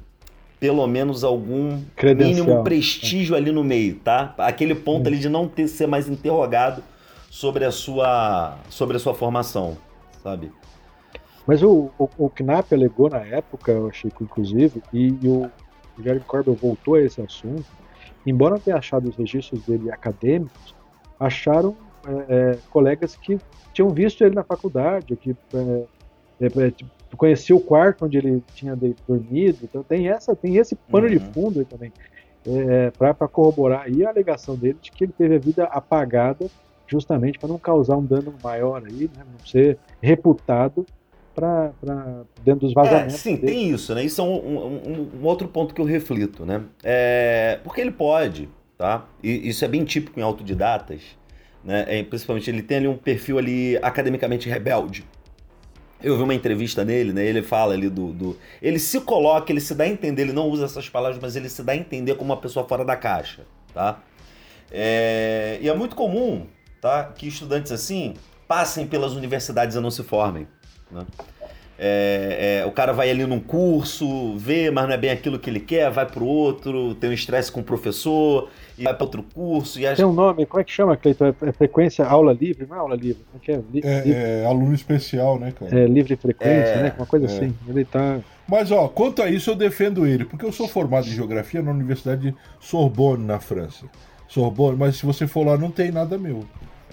pelo menos algum mínimo prestígio ali no meio, tá? Aquele ponto ali de não ter ser mais interrogado sobre a sua sobre a sua formação. sabe? Mas o, o, o Knapp alegou na época, eu achei que inclusive, e, e o Jeremy Corbell voltou a esse assunto, embora tenha achado os registros dele acadêmicos, acharam é, é, colegas que tinham visto ele na faculdade, que é, é, é tipo, conhecia o quarto onde ele tinha dormido, então tem essa, tem esse pano uhum. de fundo aí também, é, para corroborar aí a alegação dele de que ele teve a vida apagada justamente para não causar um dano maior aí, né, não ser reputado para dentro dos vazamentos. É, sim, dele. tem isso, né? Isso é um, um, um, outro ponto que eu reflito, né? É, porque ele pode, tá? E isso é bem típico em autodidatas, né? É, principalmente ele tem ali um perfil ali academicamente rebelde. Eu vi uma entrevista nele, né? Ele fala ali do, do, Ele se coloca, ele se dá a entender, ele não usa essas palavras, mas ele se dá a entender como uma pessoa fora da caixa, tá? É, e é muito comum, tá? Que estudantes assim passem pelas universidades e não se formem. Né? É, é, o cara vai ali num curso, vê, mas não é bem aquilo que ele quer, vai pro outro, tem um estresse com o professor, e vai para outro curso. E Tem um nome, como é que chama, Cleiton? É, é frequência aula livre? Não é aula livre? Como é que é? Li é, é aluno especial, né, cara? É, livre frequência, é, né? Uma coisa assim. Ele tá. Mas, ó, quanto a isso, eu defendo ele, porque eu sou formado em geografia na Universidade Sorbonne, na França. Sorbonne, mas se você for lá, não tem nada meu.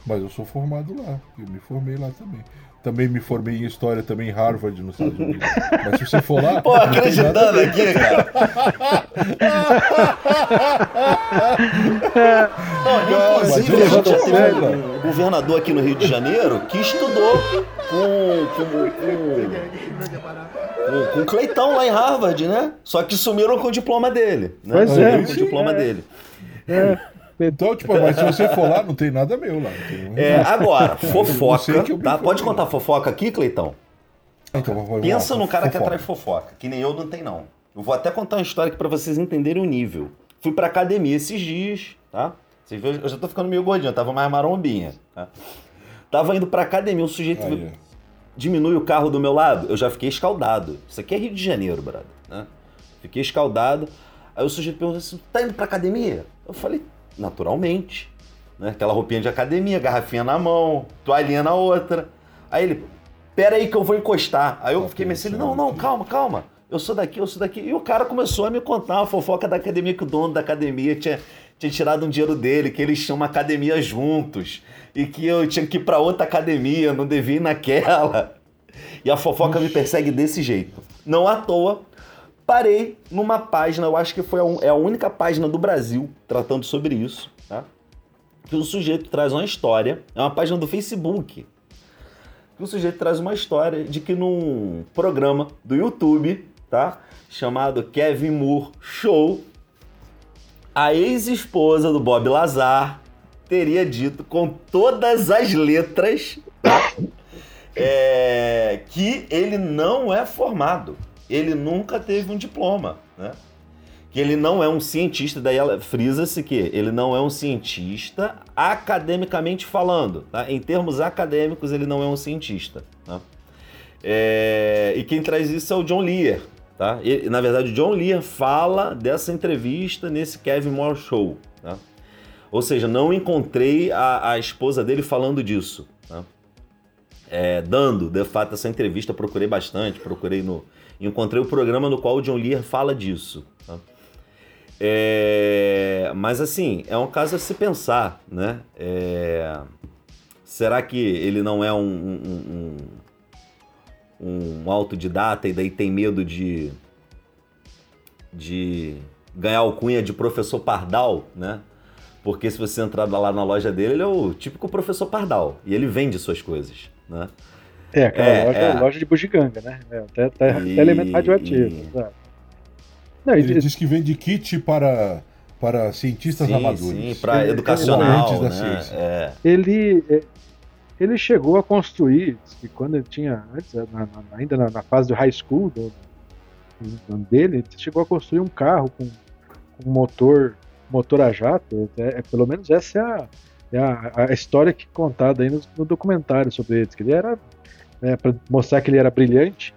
Mas eu sou formado lá, eu me formei lá também também me formei em história também em Harvard nos Estados Unidos. Mas se você for lá. Pô, acreditando aqui, cara. não, inclusive, a gente teve um governador aqui no Rio de Janeiro que estudou com. com, com, com o Cleitão lá em Harvard, né? Só que sumiram com o diploma dele. Né? Pois é. Com o diploma é. dele. É. Então, tipo, mas se você for lá, não tem nada meu lá. É, agora, [laughs] fofoca. Tá? Pode contar fofoca aqui, Cleitão? Então, Pensa no cara fofoca. que atrai fofoca, que nem eu não tem, não. Eu vou até contar uma história aqui pra vocês entenderem o nível. Fui pra academia esses dias, tá? Vocês viram, eu já tô ficando meio gordinho, tava mais marombinha. Tá? Tava indo pra academia, o sujeito Aí. diminui o carro do meu lado, eu já fiquei escaldado. Isso aqui é Rio de Janeiro, brother. Né? Fiquei escaldado. Aí o sujeito perguntou assim: tá indo pra academia? Eu falei, naturalmente. Né? Aquela roupinha de academia, garrafinha na mão, toalhinha na outra. Aí ele, pera aí que eu vou encostar. Aí eu fiquei meio assim, não, não, calma, calma. Eu sou daqui, eu sou daqui. E o cara começou a me contar uma fofoca da academia, que o dono da academia tinha, tinha tirado um dinheiro dele, que eles tinham uma academia juntos. E que eu tinha que ir pra outra academia, não devia ir naquela. E a fofoca me persegue desse jeito. Não à toa, parei numa página, eu acho que foi a, é a única página do Brasil tratando sobre isso, tá? Que o sujeito traz uma história, é uma página do Facebook, que o sujeito traz uma história de que num programa do YouTube, tá? Chamado Kevin Moore Show, a ex-esposa do Bob Lazar teria dito com todas as letras tá? é, que ele não é formado ele nunca teve um diploma, né? Que ele não é um cientista, daí ela frisa-se que ele não é um cientista academicamente falando, tá? Em termos acadêmicos, ele não é um cientista, tá? É, e quem traz isso é o John Lear, tá? Na verdade, o John Lear fala dessa entrevista nesse Kevin Moore Show, tá? Ou seja, não encontrei a, a esposa dele falando disso, tá? É, dando, de fato, essa entrevista, procurei bastante, procurei no, encontrei o programa no qual o John Lear fala disso. Tá? É, mas assim, é um caso a se pensar, né? É, será que ele não é um, um, um, um, autodidata e daí tem medo de, de ganhar alcunha de professor Pardal, né? Porque se você entrar lá na loja dele, ele é o típico professor Pardal e ele vende suas coisas, né? É, aquela é, loja, é. loja de bugiganga, né? É, até, até, e, até elemento radioativo. E... Não, ele, ele diz que vende kit para, para cientistas sim, amadores. Sim, para educacional, né? da ciência. É. Ele, é, ele chegou a construir, e quando ele tinha, antes, na, na, ainda na, na, fase do high school do, do, dele, ele chegou a construir um carro com, com motor, motor a jato. É, é, pelo menos essa é a, é a, a história que é contada aí no, no documentário sobre ele, que ele era né, para mostrar que ele era brilhante,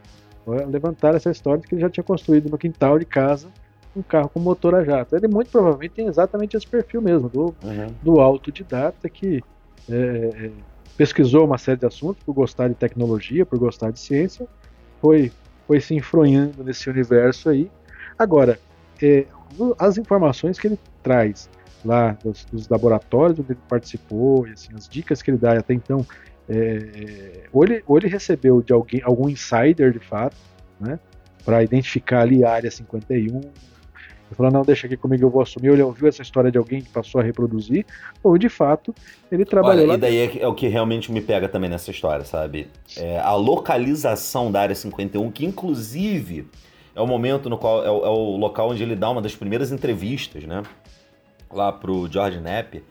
levantar essa história de que ele já tinha construído no quintal de casa um carro com motor a jato. Ele muito provavelmente tem exatamente esse perfil mesmo, do, uhum. do autodidata que é, é, pesquisou uma série de assuntos por gostar de tecnologia, por gostar de ciência, foi, foi se enfronhando nesse universo aí. Agora, é, as informações que ele traz lá dos, dos, laboratórios onde ele participou, e assim, as dicas que ele dá até então, é, ou, ele, ou ele recebeu de alguém, algum insider de fato, né, para identificar ali a área 51, ele falou, não, deixa aqui comigo, eu vou assumir. Ele ouviu essa história de alguém que passou a reproduzir, ou de fato, ele trabalhou Olha, lá. E daí é, é, o que realmente me pega também nessa história, sabe? É a localização da área 51, que inclusive é o momento no qual é o, é o, local onde ele dá uma das primeiras entrevistas, né? Lá pro George Knapp.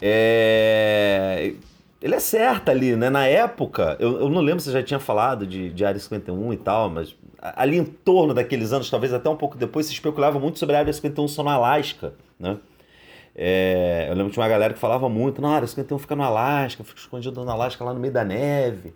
É... Ele acerta ali, né? Na época, eu, eu não lembro se já tinha falado de, de Área 51 e tal, mas ali em torno daqueles anos, talvez até um pouco depois, se especulava muito sobre a Área 51 só no Alasca, né? É, eu lembro de uma galera que falava muito, não, a Área 51 fica no Alasca, fica escondido no Alasca lá no meio da neve,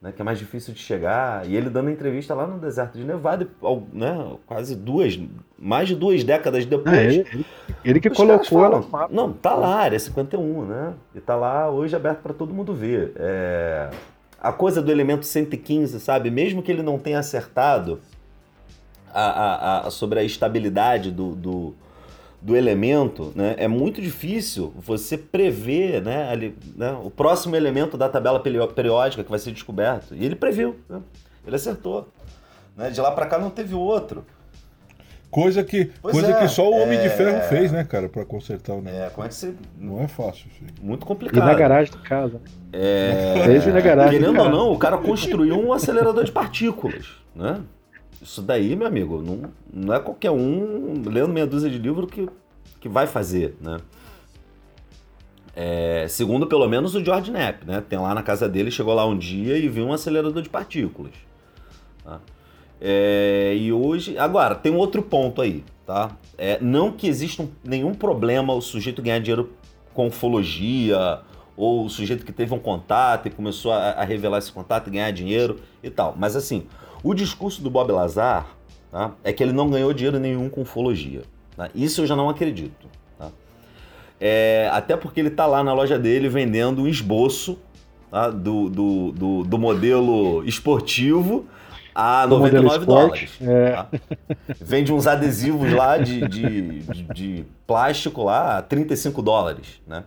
né, que é mais difícil de chegar. E ele dando entrevista lá no deserto de Nevada, né, quase duas, mais de duas décadas depois. É, ele, ele, que colocou ela. Não, tá lá, Área 51, né? E tá lá hoje aberto para todo mundo ver. É a coisa do elemento 115, sabe? Mesmo que ele não tenha acertado a, a, a, sobre a estabilidade do, do, do, elemento, né? é muito difícil você prever né, ali, né, o próximo elemento da tabela periódica que vai ser descoberto. E ele previu, né? ele acertou. Né? De lá para cá não teve outro. Coisa que, coisa é, que só o Homem é... de Ferro fez, né, cara, para consertar o negócio. É, como é que você. Não é fácil, filho. Muito complicado. E na garagem de casa. Né? É. Fez na garagem. Querendo ou não, o cara construiu um acelerador de partículas, né? Isso daí, meu amigo, não, não é qualquer um lendo meia dúzia de livro que, que vai fazer, né? É, segundo pelo menos o George Knapp, né? Tem lá na casa dele, chegou lá um dia e viu um acelerador de partículas. Tá? É, e hoje. Agora, tem um outro ponto aí, tá? É, não que exista um, nenhum problema o sujeito ganhar dinheiro com ufologia, ou o sujeito que teve um contato e começou a, a, revelar esse contato e ganhar dinheiro e tal. Mas assim, o discurso do Bob Lazar tá? é que ele não ganhou dinheiro nenhum com ufologia. Tá? Isso eu já não acredito. Tá? É, até porque ele está lá na loja dele vendendo um esboço tá? do, do, do, do modelo esportivo a 99 dólares. É. Tá? Vende uns adesivos lá de, de, de, de, plástico lá a 35 dólares, né?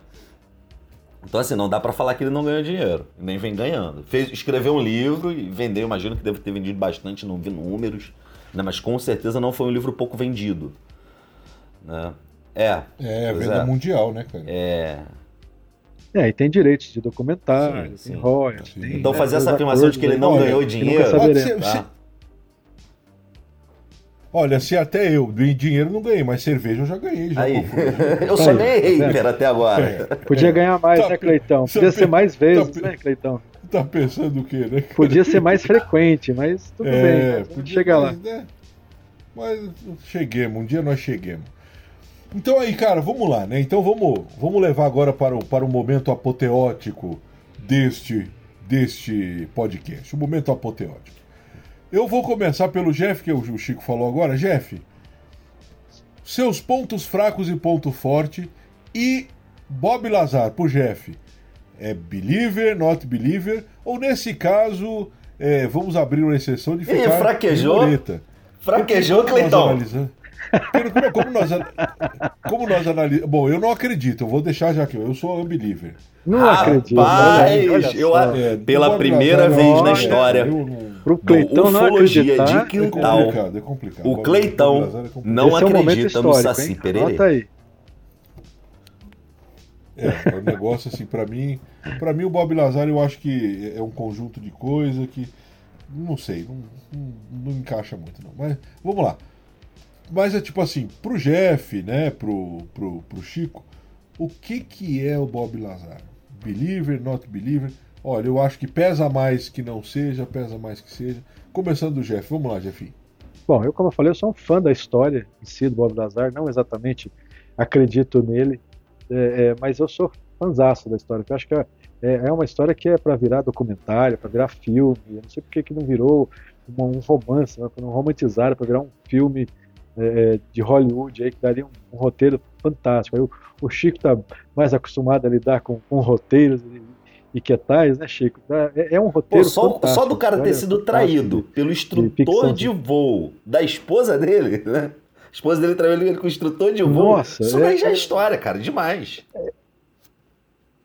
Então, assim, não dá para falar que ele não ganhou dinheiro, nem vem ganhando. Fez, escreveu um livro e vendeu, imagino que deve ter vendido bastante, não vi números, né? mas com certeza não foi um livro pouco vendido. Né? É. É, venda é. mundial, né, cara? É. É, e tem direitos de documentário, sim, tem royalties. Então né, fazer essa afirmação de que ele não ganhou dinheiro. Ser, tá? Olha, se até eu dinheiro não ganhei, mas cerveja eu já ganhei. Já Aí. [laughs] eu só ganhei hater até agora. É, Podia ganhar mais, tá, né, Cleitão? Podia ser mais vezes, tá, né, Cleitão? Tá pensando o quê, né? Podia ser mais frequente, mas tudo é, bem. Né? Podia, chegar lá. Né? Mas cheguemos, um dia nós cheguemos. Então aí, cara, vamos lá, né? Então vamos, vamos levar agora para o, para o momento apoteótico deste, deste podcast. O momento apoteótico. Eu vou começar pelo Jeff, que o Chico falou agora. Jeff, seus pontos fracos e ponto forte e Bob Lazar, pro Jeff. É believer, not believer, ou nesse caso, é, vamos abrir uma exceção de ficar. Ih, fraquejou? Fraquejou, Cleitão. Como, como, nós, como nós analisamos. Bom, eu não acredito, eu vou deixar já aqui. Eu sou unbeliever. Não Rapaz, acredito. Rapaz, eu, é, pela primeira vez na história pro Cleitão não de Quintal, é complicado, é complicado. o Cleitão é não Esse acredita é um no Saci Pereira. aí. É, é um negócio assim, para mim, para mim o Bob Lazar eu acho que é um conjunto de coisa que não sei, não, não, não encaixa muito não. Mas vamos lá. Mas é tipo assim, pro Jeff, né, pro, pro, pro Chico, o que que é o Bob Lazar? Believer, not believer? Olha, eu acho que pesa mais que não seja, pesa mais que seja. Começando do Jeff, vamos lá, Jeff. Bom, eu como eu falei, eu sou um fã da história em si do Bob Lazar, não exatamente acredito nele, é, é, mas eu sou fãzaço da história, eu acho que é, é, é uma história que é para virar documentário, para virar filme, eu não sei porque que não virou um, romance, né, não romantizaram para virar um filme é, de Hollywood aí, que daria um, um roteiro fantástico. Aí o, o Chico está mais acostumado a lidar com, com roteiros, e que tais, né, Chico? É, é um roteiro. Pô, só, só, do cara ter sido traído pelo instrutor de, de voo da esposa dele, né? A esposa dele traiu ele com o instrutor de voo. Nossa, Isso é, aí já é, é história, cara, demais.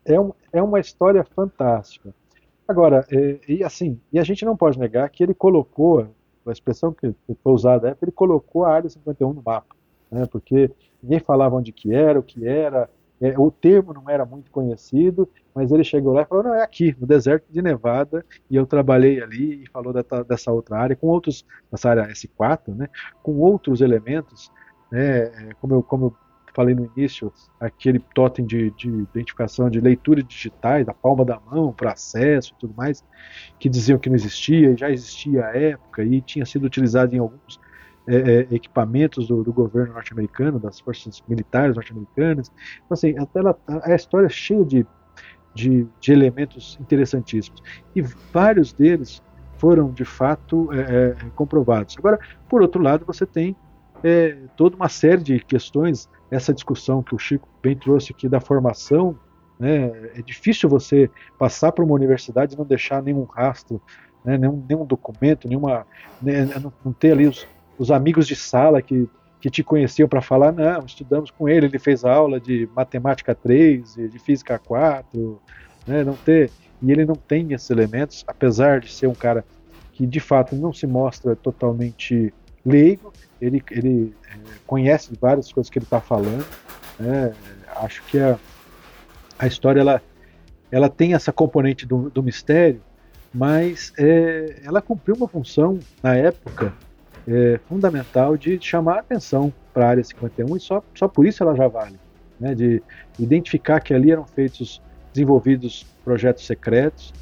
É, um, é uma história fantástica. Agora, é, e assim, e a gente não pode negar que ele colocou, a expressão que foi usada é ele colocou a área 51 no mapa, né? Porque ninguém falava onde que era, o que era, é, o termo não era muito conhecido, mas ele chegou lá e falou: não, é aqui, no deserto de Nevada, e eu trabalhei ali e falou dessa, dessa outra área, com outros, nessa área S4, né, com outros elementos, né, é, como, eu, como eu falei no início, aquele totem de, de identificação de leitura digitais, da palma da mão, para acesso e tudo mais, que diziam que não existia, já existia à época e tinha sido utilizado em alguns é, é, equipamentos do, do governo norte-americano, das forças militares norte-americanas. Então, assim, ela, a, a história é cheia de, de, de, elementos interessantíssimos. E vários deles foram, de fato, é, é comprovados. Agora, por outro lado, você tem é, toda uma série de questões, essa discussão que o Chico bem trouxe aqui da formação, né, é difícil você passar para uma universidade e não deixar nenhum rastro, né, nenhum, nenhum documento, nenhuma, né, não, não ter ali os, os amigos de sala que, que te conheciam para falar, não, estudamos com ele, ele fez aula de matemática 3, de física 4, né, não ter, e ele não tem esses elementos, apesar de ser um cara que de fato não se mostra totalmente leigo, ele, ele é, conhece várias coisas que ele está falando, né, acho que a, a história ela, ela tem essa componente do, do mistério, mas é, ela cumpriu uma função na época é, fundamental de chamar a atenção para a área 51 e só, só por isso ela já vale. Né, de identificar que ali eram feitos, desenvolvidos projetos secretos.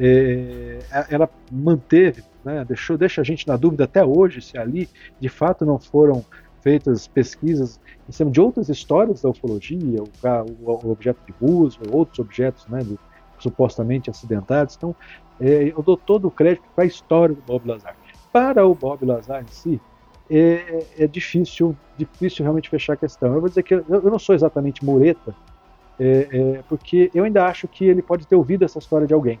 É, ela manteve, né, deixou, deixa a gente na dúvida até hoje se ali de fato não foram feitas pesquisas em cima de outras histórias da ufologia, o, o, o objeto de Roosevelt, outros objetos né, de, supostamente acidentados. Então, é, eu dou todo o crédito para a história do Bob Lazar para o Bob Lazar em si, é, é, difícil, difícil realmente fechar a questão. Eu vou dizer que eu, eu não sou exatamente mureta, é, é, porque eu ainda acho que ele pode ter ouvido essa história de alguém.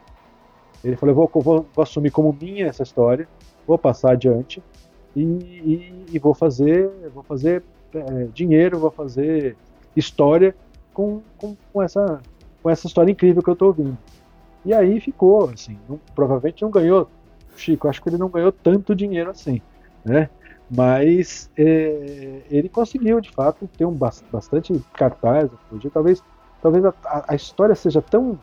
Ele falou: eu vou, vou, vou assumir como minha essa história, vou passar adiante e, e, e vou fazer, vou fazer é, dinheiro, vou fazer história com, com, com, essa, com essa história incrível que eu estou ouvindo. E aí ficou, assim, não, provavelmente não ganhou Chico, acho que ele não ganhou tanto dinheiro assim, né? Mas é, ele conseguiu, de fato, ter um bastante cartaz, talvez, talvez a, a história seja tão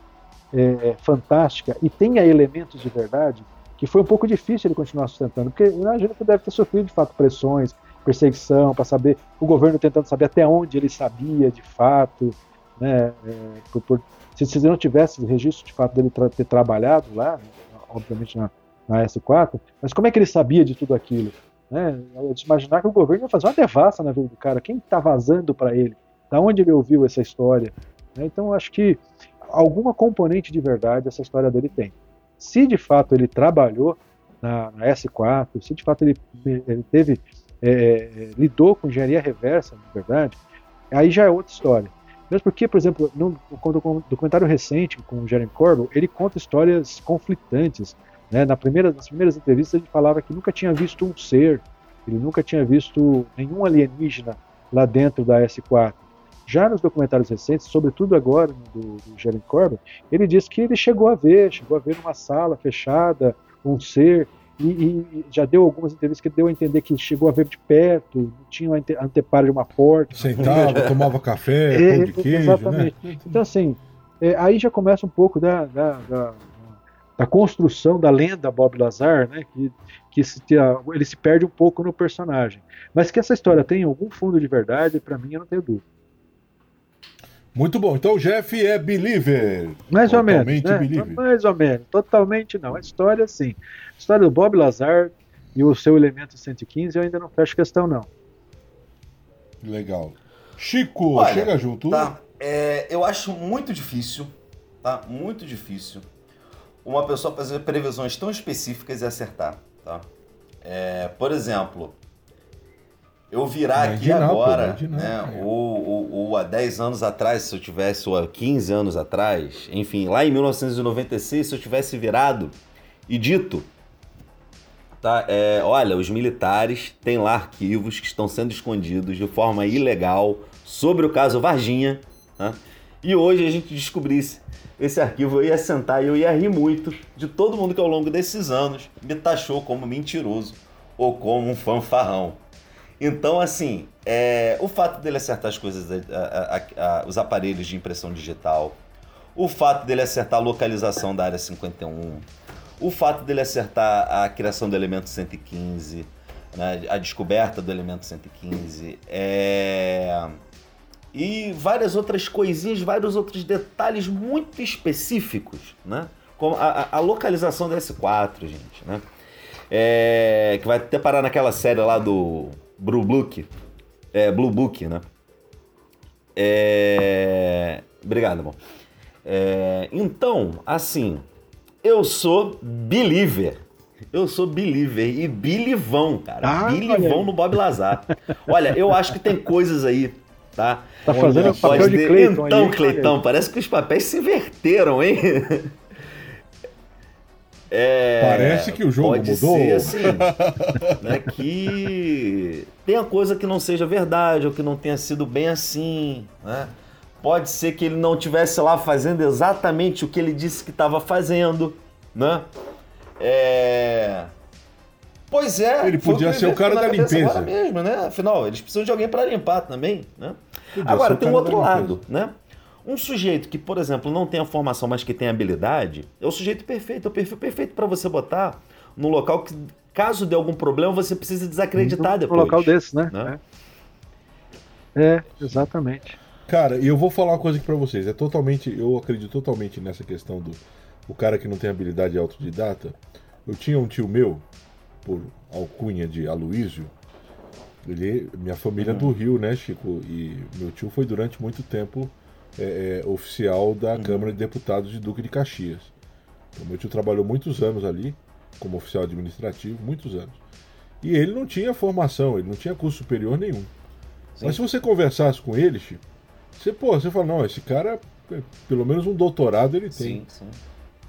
é, fantástica e tenha elementos de verdade que foi um pouco difícil ele continuar sustentando, porque imagino que deve ter sofrido de fato pressões, perseguição, para saber, o governo tentando saber até onde ele sabia de fato, né, é, por, por, se, se não tivesse registro de fato dele tra ter trabalhado lá, obviamente na, na S4, mas como é que ele sabia de tudo aquilo? Né? De imaginar que o governo ia fazer uma devassa na vida do cara, quem está vazando para ele? Da onde ele ouviu essa história? Né? Então, acho que alguma componente de verdade essa história dele tem. Se de fato ele trabalhou na, na S4, se de fato ele, ele teve é, é, lidou com engenharia reversa, na verdade, aí já é outra história. Mesmo porque, por exemplo, no, documentário recente com o Jeremy Corbell, ele conta histórias conflitantes né? Na primeira, nas primeiras entrevistas ele falava que nunca tinha visto um ser, ele nunca tinha visto nenhum alienígena lá dentro da S4. Já nos documentários recentes, sobretudo agora do, do Jeremy Corbyn, ele diz que ele chegou a ver, chegou a ver numa sala fechada um ser e, e, já deu algumas entrevistas que deu a entender que chegou a ver de perto, tinha a anteparo de uma porta. Sentava, [laughs] tomava café, é, pão de queijo. Né? Exatamente. Né? Então, assim, é, aí já começa um pouco da, da, da, da construção da lenda Bob Lazar, né, que, que se, ele se perde um pouco no personagem. Mas que essa história tem algum fundo de verdade, para mim eu não tenho dúvida. Muito bom. Então o Jeff é believer. Mais ou menos. Né? Believer. Mais ou menos. Totalmente não. A história, sim. A história do Bob Lazar e o seu elemento 115 eu ainda não fecho questão, não. Legal. Chico, Olha, chega junto. Tá. É, eu acho muito difícil, tá? Muito difícil uma pessoa fazer previsões tão específicas e acertar, tá? É, por exemplo, eu virar aqui Imaginar, pô, agora, né, é. ou, ou, ou há 10 anos atrás, se eu tivesse, ou há 15 anos atrás, enfim, lá em 1996, se eu tivesse virado e dito, tá, é, olha, os militares têm lá arquivos que estão sendo escondidos de forma ilegal sobre o caso Varginha, né, e hoje a gente descobrisse esse arquivo, eu ia sentar e eu ia rir muito de todo mundo que ao longo desses anos me taxou como mentiroso ou como um fanfarrão. Então, assim, é, o fato dele acertar as coisas, a- a- a- os aparelhos de impressão digital, o fato dele acertar a localização da área 51, o fato dele acertar a criação do elemento 115, né, a descoberta do elemento 115, é, e várias outras coisinhas, vários outros detalhes muito específicos, né? Como a, a- localização da S4, gente, né? É, que vai até parar naquela série lá do Blue Book, é, Blue Book, né? É, obrigado, irmão. É, então, assim, eu sou believer. Eu sou believer e bilivão, cara. Ah, bilivão no Bob Lazar. Olha, eu acho que tem coisas aí, tá? Tá fazendo pode papel de Clayton Então, aí, Cleitão, parece que os papéis se inverteram, hein? [laughs] É, Parece que o jogo pode mudou. Ser assim, né, que tenha coisa que não seja verdade ou que não tenha sido bem assim, né? Pode ser que ele não tivesse lá fazendo exatamente o que ele disse que estava fazendo, né? É... Pois é. Ele podia ser o cara da limpeza. agora mesmo, né? Afinal, eles precisam de alguém para limpar também, né? Podia Agora, tem um outro lado, né? Um sujeito que, por exemplo, não tem a formação, mas que tem habilidade, é o sujeito perfeito, é o perfil perfeito para você botar no local que, caso dê algum problema, você precisa desacreditar num depois. local desse, né? né? É. É, exatamente. Cara, e eu vou falar uma coisa aqui pra vocês. É totalmente, eu acredito totalmente nessa questão do o cara que não tem habilidade autodidata. Eu tinha um tio meu, por alcunha de Aloísio. Ele, minha família é do Rio, né, Chico? E meu tio foi durante muito tempo é, é, oficial da Câmara de Deputados de Duque de Caxias. Então, meu tio trabalhou muitos anos ali como oficial administrativo, muitos anos. E ele não tinha formação, ele não tinha curso superior nenhum. Mas se você conversasse com ele, Chico, você, pô, você fala, não, esse cara, pelo menos um doutorado ele tem. Sim, sim.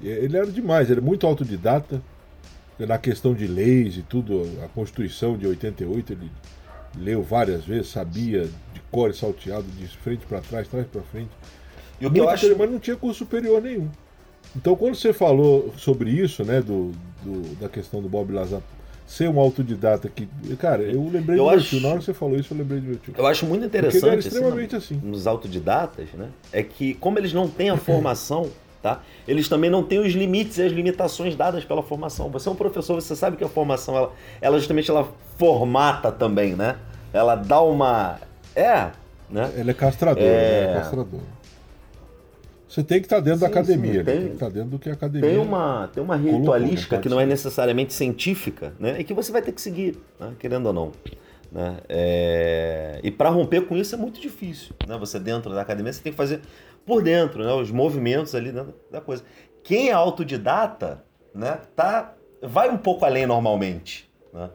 Ele era demais, ele é muito autodidata na questão de leis e tudo. A Constituição de 88 ele leu várias vezes, sabia de cor e salteado, de frente para trás, trás para frente. E o que eu acho. Mas não tinha curso superior nenhum. Então, quando você falou sobre isso, né, do, do- da questão do Bob Lazar ser um autodidata que. Cara, eu lembrei Eu do meu acho- tio. Na hora que você falou isso, eu lembrei do meu tio. Eu acho muito Porque ele interessante era assim, extremamente assim. nos autodidatas, né? É que como eles não têm a formação, tá? Eles também não têm os limites e as limitações dadas pela formação. Você é um professor, você sabe que a formação ela, ela justamente ela formata também, né? Ela dá uma é, né? Ela é castradora, É. né? É castradora. Você tem que estar dentro da Sim, academia, sim, né? tem- tem que estar dentro do que a academia. Tem uma, tem uma Colocou, ritualística não que não é necessariamente científica, né? E que você vai ter que seguir, né? querendo ou não. Né? É, E para romper com isso é muito difícil. Né? Você dentro da academia, você tem que fazer por dentro, né? os movimentos ali dentro da coisa. Quem é autodidata, né? tá... vai um pouco além normalmente. Né?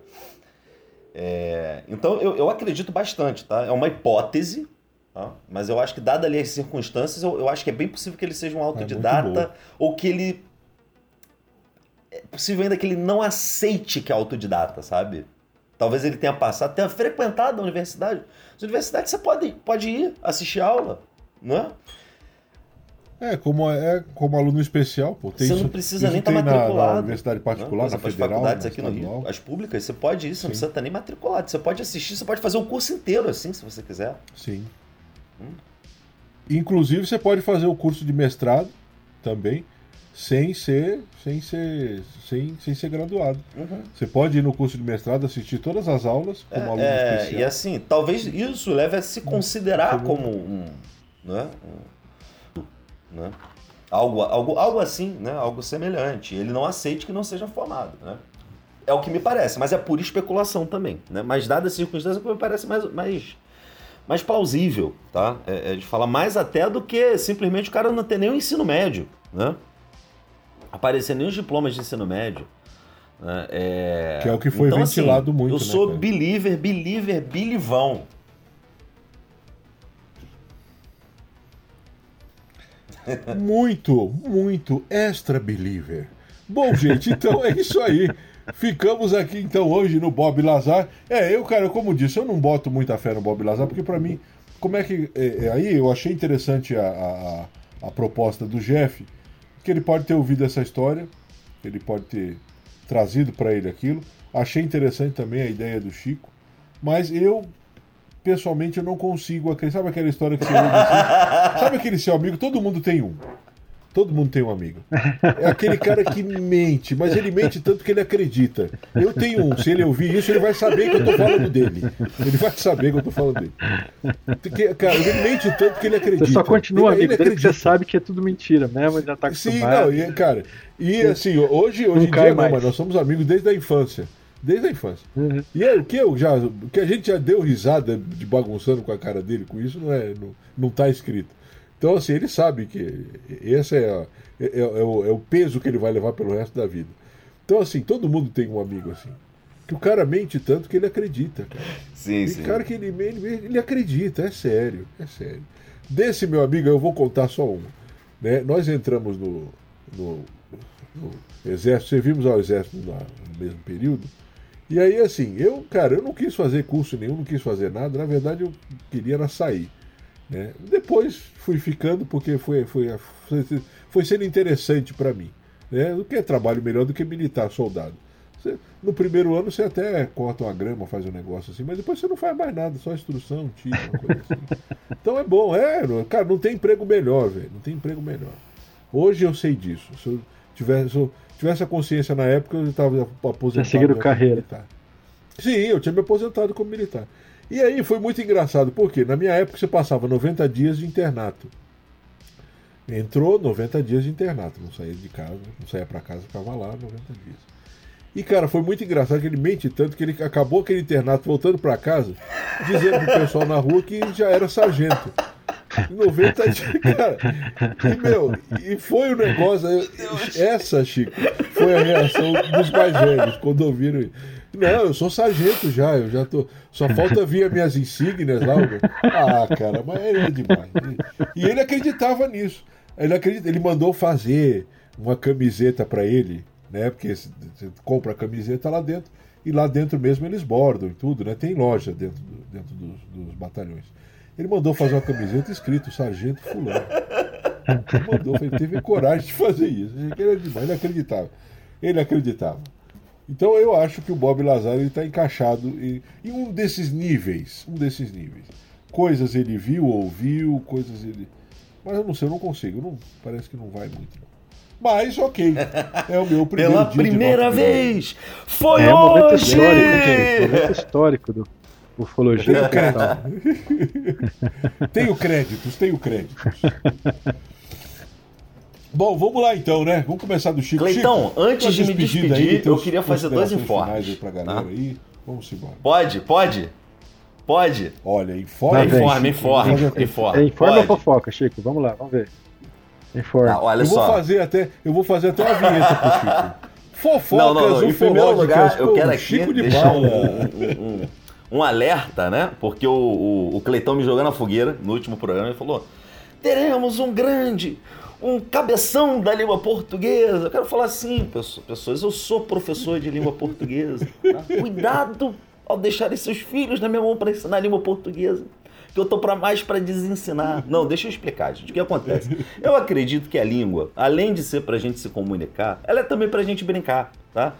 É, Então eu, eu acredito bastante, tá? É uma hipótese, tá? mas eu acho que, dada ali as circunstâncias, eu, eu acho que é bem possível que ele seja um muito autodidata boa. ou que ele. É possível ainda que ele não aceite que é autodidata, sabe? Talvez ele tenha passado, tenha frequentado a universidade. As universidades você pode, pode ir assistir aula, não é? É, como, é como aluno especial, pô. Tem você isso, não precisa nem estar na- matriculado. Na, universidade particular, Por na as federal, faculdades na aqui no Rio, as públicas, você pode ir, você não Sim. precisa estar nem matriculado. Você pode assistir, você pode fazer o curso inteiro assim, se você quiser. Sim. Hum. Inclusive, você pode fazer o curso de mestrado também, sem ser, sem ser, sem, sem ser graduado. Uhum. Você pode ir no curso de mestrado, assistir todas as aulas como aluno É, especial. e assim, talvez isso leve a se considerar Uhum. como um, né, um- né, algo, algo, algo assim, né, algo semelhante. Ele não aceite que não seja formado, né? É o que me parece, mas é pura especulação também, né? Mas dadas as circunstâncias, me parece mais, mais, mais plausível, tá? É, é de falar mais até do que simplesmente o cara não ter nem o ensino médio, né? Aparecer nem os diplomas de ensino médio, né? É... Que é o que foi então, ventilado assim, muito, Eu né, sou cara? believer, believer, bilivão. [laughs] Muito, muito extra believer. Bom, gente, então é isso aí. Ficamos aqui então hoje no Bob Lazar. É, eu, cara, como disse, eu não boto muita fé no Bob Lazar, porque pra mim, como é que. é, é, aí eu achei interessante a, a, a proposta do Jeff, que ele pode ter ouvido essa história, ele pode ter trazido pra ele aquilo. Achei interessante também a ideia do Chico, mas eu, pessoalmente, eu não consigo acreditar. Sabe aquela história que você ouve assim? [laughs] Sabe aquele seu amigo? Todo mundo tem um. Todo mundo tem um amigo. É aquele cara que mente, mas ele mente tanto que ele acredita. Eu tenho um, se ele ouvir isso, ele vai saber que eu tô falando dele. Ele vai saber que eu tô falando dele. Porque, cara, ele mente tanto que ele acredita. Você só continua ele, amigo ele dele você sabe que é tudo mentira mesmo, ele já tá Sim, acostumado. não, e, cara, e assim, hoje, hoje em dia não, mas nós somos amigos desde a infância. Desde a infância. Uhum. E é, o que eu já. O que a gente já deu risada de bagunçando com a cara dele com isso não é. Não, não tá escrito. Então, assim, ele sabe que esse é, a- é, é- é o, é o peso que ele vai levar pelo resto da vida. Então, assim, todo mundo tem um amigo assim. Que o cara mente tanto que ele acredita, cara. Sim, Tem sim. cara que ele, ele, ele acredita, é sério, é sério. Desse meu amigo, eu vou contar só uma. Né? Nós entramos no, no, no exército, servimos ao exército na- no mesmo período. E aí, assim, eu, cara, eu não quis fazer curso nenhum, não quis fazer nada. Na verdade, eu queria era sair. Né? Depois fui ficando porque foi, foi, foi, foi sendo interessante para mim. Né? O que é trabalho melhor do que militar, soldado? Você- no primeiro ano você até corta uma grama, faz um negócio assim, mas depois você não faz mais nada, só instrução, tiro, uma coisa assim. [laughs] Então é bom, é, cara, não tem emprego melhor, velho, não tem emprego melhor. Hoje eu sei disso. Se eu tivesse, se eu tivesse a consciência na época, eu estava aposentado. como carreira. militar. Sim, eu tinha me aposentado como militar. E aí foi muito engraçado, porque na minha época você passava 90 dias de internato. Entrou 90 dias de internato, não saía de casa, não saía pra casa, ficava lá 90 dias. E cara, foi muito engraçado que ele mente tanto que ele acabou aquele internato voltando pra casa, dizendo pro pessoal na rua que já era sargento. Em 90 dias, cara. E, meu, e foi o negócio. eu- essa, Chico, foi a reação dos mais velhos quando ouviram isso. Não, eu sou sargento já, eu já tô. Só falta vir as minhas insígnias lá. Ah, cara, mas é demais. E ele acreditava nisso. Ele, acredita, ele mandou fazer uma camiseta pra ele, né? Porque você compra a camiseta lá dentro e lá dentro mesmo eles bordam e tudo, né? Tem loja dentro, do- dentro dos, dos batalhões. Ele mandou fazer uma camiseta escrito Sargento Fulano. Ele mandou, ele teve coragem de fazer isso. Ele era demais, ele acreditava. Ele acreditava. Então eu acho que o Bob Lazar está encaixado em, em um desses níveis. Um desses níveis. Coisas ele viu, ouviu, coisas ele. Mas eu não sei, eu não consigo. Não, parece que não vai muito. não. Mas ok. [laughs] É o meu primeiro Pela dia de primeira vez! Foi É um momento hoje! histórico, gente. Momento histórico do ufologia. Tenho crédito. [laughs] tenho créditos, tenho créditos. [laughs] Bom, vamos lá então, né? Vamos começar do Chico. Cleitão, Chico, antes de me despedir, teus eu queria fazer dois informes, aí pra galera tá? aí. Vamos embora. Pode, pode? Pode? Olha, informe. Vem. Informe, informe, Fazer- informe. É informe ou fofoca, Chico? Vamos lá, vamos ver. Informe. Ah, olha Eu vou só. fazer até, eu vou fazer até uma vinheta pro Chico. [laughs] Fofocas, Não, não, não. Em primeiro lugar, eu quero aqui Chico de deixar um, um- um- um alerta, né? Porque o, o, o Cleitão me jogou na fogueira no último programa e falou: teremos um grande, um cabeção da língua portuguesa. Eu quero falar assim, pesso- pessoas, eu sou professor de língua portuguesa. tá? [laughs] Cuidado ao deixarem seus filhos na minha mão para ensinar a língua portuguesa. Que eu tô para mais para desensinar. Não, deixa eu explicar, gente. O que acontece? Eu acredito que a língua, além de ser pra gente se comunicar, ela é também pra gente brincar, tá?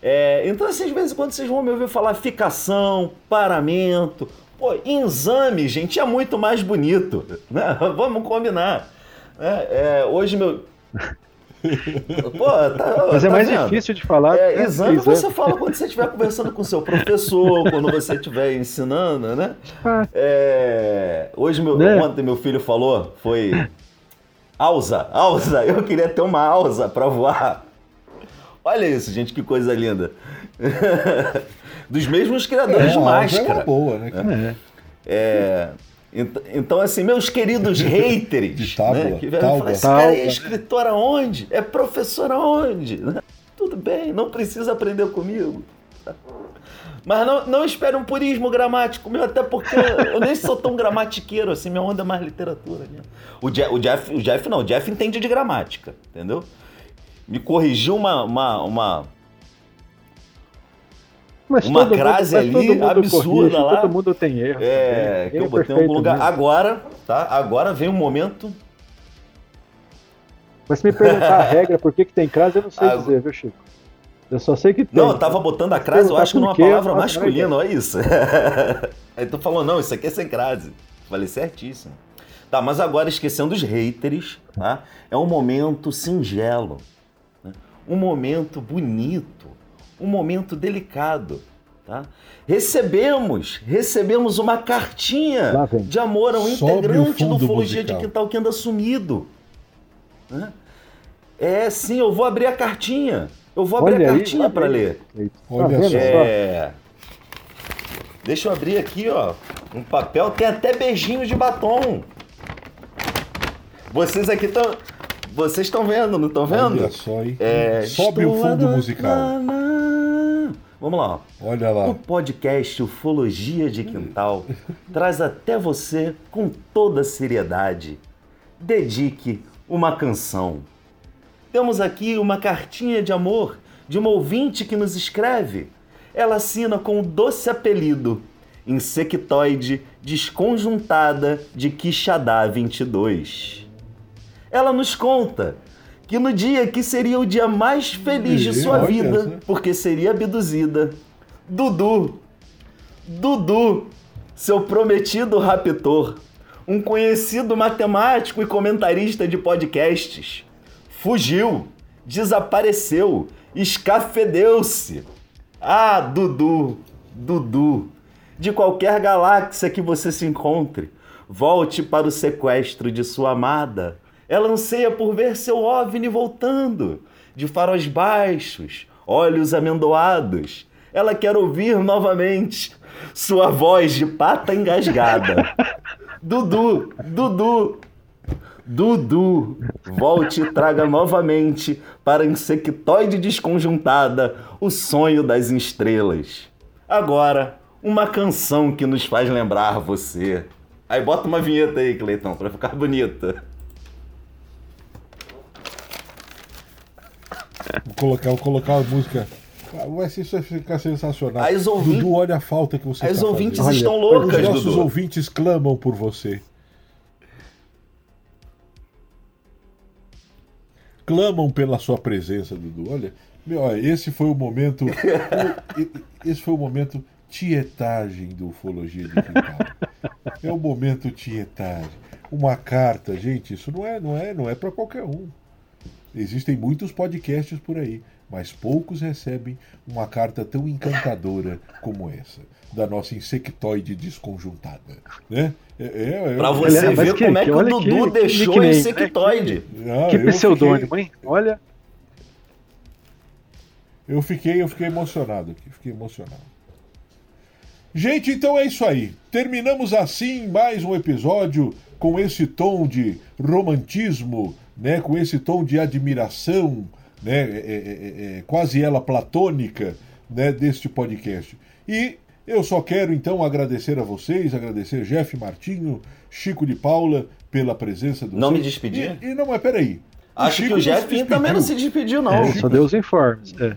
É, então, assim, às vezes, quando vocês vão me ouvir falar ficação, paramento, pô, exame, gente, é muito mais bonito, né? [laughs] Vamos combinar. Né? É, hoje, meu. [laughs] Pô, tá, Mas é tá mais vendo? difícil de falar. É, né? exame você fala quando você estiver conversando com seu professor, [laughs] quando você estiver ensinando, né? Ah. É, hoje, meu, Né? ontem meu filho falou, foi... Alza, Alza, eu queria ter uma Alza pra voar. Olha isso, gente, que coisa linda. [laughs] Dos mesmos criadores de É, uma máscara. boa, né? É. É, ent- então, assim, meus queridos [laughs] haters, De tábua, né, que tábua. falar, esse cara é escritor aonde? É professor aonde? né? [laughs] Tudo bem, não precisa aprender comigo. Mas não, não espere um purismo gramático meu, até porque eu nem sou tão gramatiqueiro assim, minha onda é mais literatura. Né? O, Jeff, o, Jeff, o Jeff não, o Jeff entende de gramática, entendeu? Me corrigiu uma, uma, uma, Mas uma todo mundo- crase todo ali mundo absurda corrige, lá. Todo mundo tem erro. É, que eu é botei em algum lugar. mesmo. Agora, tá? Agora vem um momento. Mas se me perguntar a [laughs] regra, por que, que tem crase, eu não sei Ah, dizer, viu, Chico? Eu só sei que tem. Não, eu tava botando a crase, eu acho que numa palavra não masculina, olha isso. [laughs] Aí tu falou, não, isso aqui é sem crase. Falei certíssimo. Tá, mas agora esquecendo os haters, tá? É um momento singelo, né? um momento bonito, um momento delicado, tá? Recebemos, recebemos uma cartinha de amor a um Sobe o integrante do fundo Ufologia musical. de Quintal que anda sumido. né? É, sim, eu vou abrir a cartinha. Eu vou abrir Olha a cartinha para ler. Tá Olha vendo só. É. Deixa eu abrir aqui, ó. Um papel. Tem até beijinhos de batom. Vocês aqui estão. Vocês estão vendo, não estão vendo? Olha só, hein? É, Sobe o estou fundo lá- musical. lá- lá. Vamos lá. Olha lá. O podcast Ufologia de Quintal [laughs] traz até você com toda seriedade. Dedique uma canção. Temos aqui uma cartinha de amor de uma ouvinte que nos escreve. Ela assina com o doce apelido Insectoide Desconjuntada de Quixadá 22. Ela nos conta que no dia que seria o dia mais feliz de sua vida, porque seria abduzida, Dudu, Dudu, seu prometido raptor, um conhecido matemático e comentarista de podcasts, fugiu, desapareceu, escafedeu-se. Ah, Dudu, Dudu, de qualquer galáxia que você se encontre, volte para o sequestro de sua amada. Ela anseia por ver seu OVNI voltando, de faróis baixos, olhos amendoados. Ela quer ouvir novamente sua voz de pata engasgada. [laughs] Dudu, Dudu, Dudu, volte e traga novamente para a insectoide desconjuntada o sonho das estrelas. Agora, uma canção que nos faz lembrar você. Aí bota uma vinheta aí, Cleitão, para ficar bonita. Colocar, vou colocar a música. Vai ser, isso vai ficar sensacional. As ouvi- Dudu, olha a falta que você As tá ouvintes fazendo. estão Olha, Os nossos Dudu. ouvintes clamam por você. Clamam pela sua presença, Dudu. Olha, meu, olha, esse foi o momento. [laughs] esse foi o momento tietagem do Ufologia de Quintal. É o momento tietagem. Uma carta, gente, isso não é, não é, não é para qualquer um. Existem muitos podcasts por aí, mas poucos recebem uma carta tão encantadora como essa, da nossa insectoide desconjuntada. Né? É, é, é- Pra você ver que- como é que, que- o Dudu que- que deixou né? insectoide. Ah, que eu pseudônimo, fiquei- hein? Olha. Eu fiquei, eu fiquei emocionado aqui, fiquei emocionado. Gente, então é isso aí. Terminamos assim mais um episódio com esse tom de romantismo, né? Com esse tom de admiração, né? é- é- é- é quase ela platônica, né? Deste podcast. E eu só quero então agradecer a vocês, agradecer Jeff Martinho, Chico de Paula pela presença do Não me despedi? E, e não, mas peraí. Acho Chico que o não Jefinho também não se despediu. não. É, só Deus informes. É.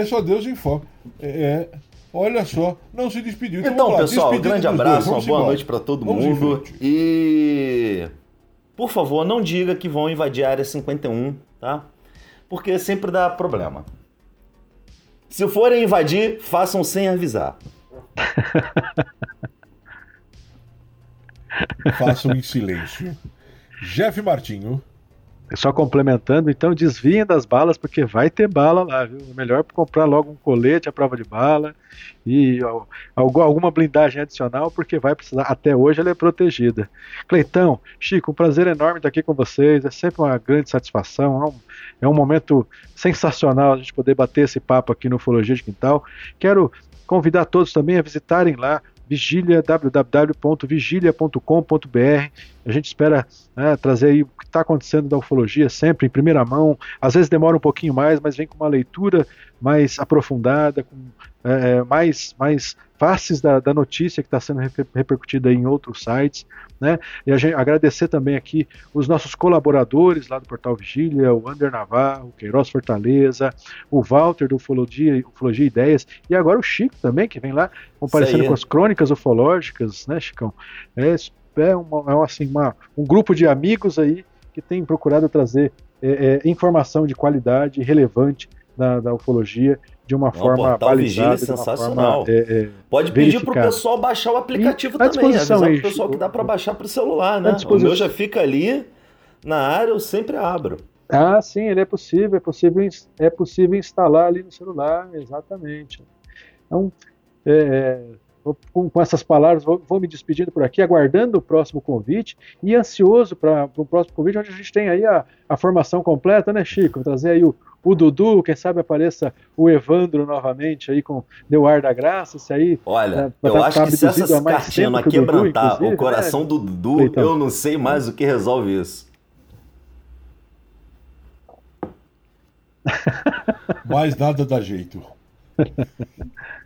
É, só Deus informa. É, é, olha só, não se despediu. Então, lá, pessoal, um grande abraço, uma boa embora. noite pra todo Vamos mundo. E por favor, não diga que vão invadir a área 51, tá? Porque sempre dá problema. Se forem invadir, façam sem avisar. Façam em silêncio. Jeff Martinho. Só complementando, então desviem das balas, porque vai ter bala lá, viu? É melhor comprar logo um colete à prova de bala e alguma blindagem adicional, porque vai precisar. Até hoje ela é protegida. Cleitão, Chico, um prazer enorme estar aqui com vocês. É sempre uma grande satisfação. É um, é um momento sensacional a gente poder bater esse papo aqui no Ufologia de Quintal. Quero convidar todos também a visitarem lá Vigília, www.vigilia.com.br A gente espera né, trazer aí o que está acontecendo da ufologia sempre em primeira mão. Às vezes demora um pouquinho mais, mas vem com uma leitura mais aprofundada, com é, mais, mais faces da, da notícia que está sendo reper, repercutida em outros sites. Né? E gente, agradecer também aqui os nossos colaboradores lá do Portal Vigília, o Ander Navarro, o Queiroz Fortaleza, o Walter do Ufologia, Ufologia Ideias, e agora o Chico também, que vem lá comparecendo com as crônicas ufológicas, né, Chicão? É, é, uma, é assim, uma, um grupo de amigos aí que tem procurado trazer é, é, informação de qualidade relevante da, da ufologia de uma Não, forma balizada, Vigília, sensacional. Forma, é, é, Pode pedir para o pessoal baixar o aplicativo e também, avisar aí, o pessoal que dá para baixar para o celular, né? O meu já fica ali na área, eu sempre abro. Ah, sim, ele é possível, é possível, é possível instalar ali no celular, exatamente. Então, é, com, com, essas palavras, vou, vou, me despedindo por aqui, aguardando o próximo convite e ansioso para o próximo convite, onde a gente tem aí a, a formação completa, né, Chico? Trazer aí o, o Dudu, quem sabe apareça o Evandro novamente aí com Deu Ar da Graça, se aí... Olha, é, eu tá, acho tá que se essas cartinhas não quebrantar o, coração né? do Dudu, então. eu não sei mais o que resolve isso. mais nada dá jeito. [laughs]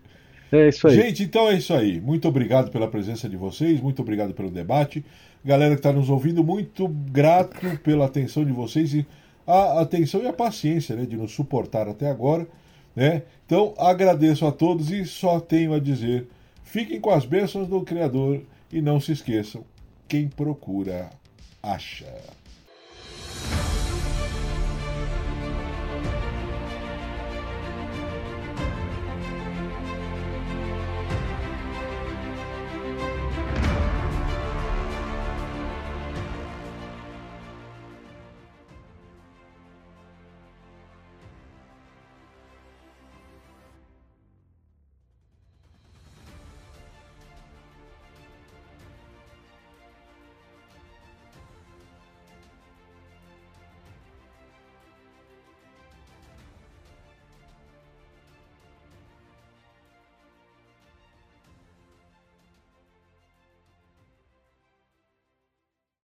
É isso aí. Gente, então é isso aí. Muito obrigado pela presença de vocês, muito obrigado pelo debate. Galera que está nos ouvindo, muito grato pela atenção de vocês e a atenção e a paciência né, de nos suportar até agora. Né? Então agradeço a todos e só tenho a dizer: fiquem com as bênçãos do Criador e não se esqueçam, quem procura, acha.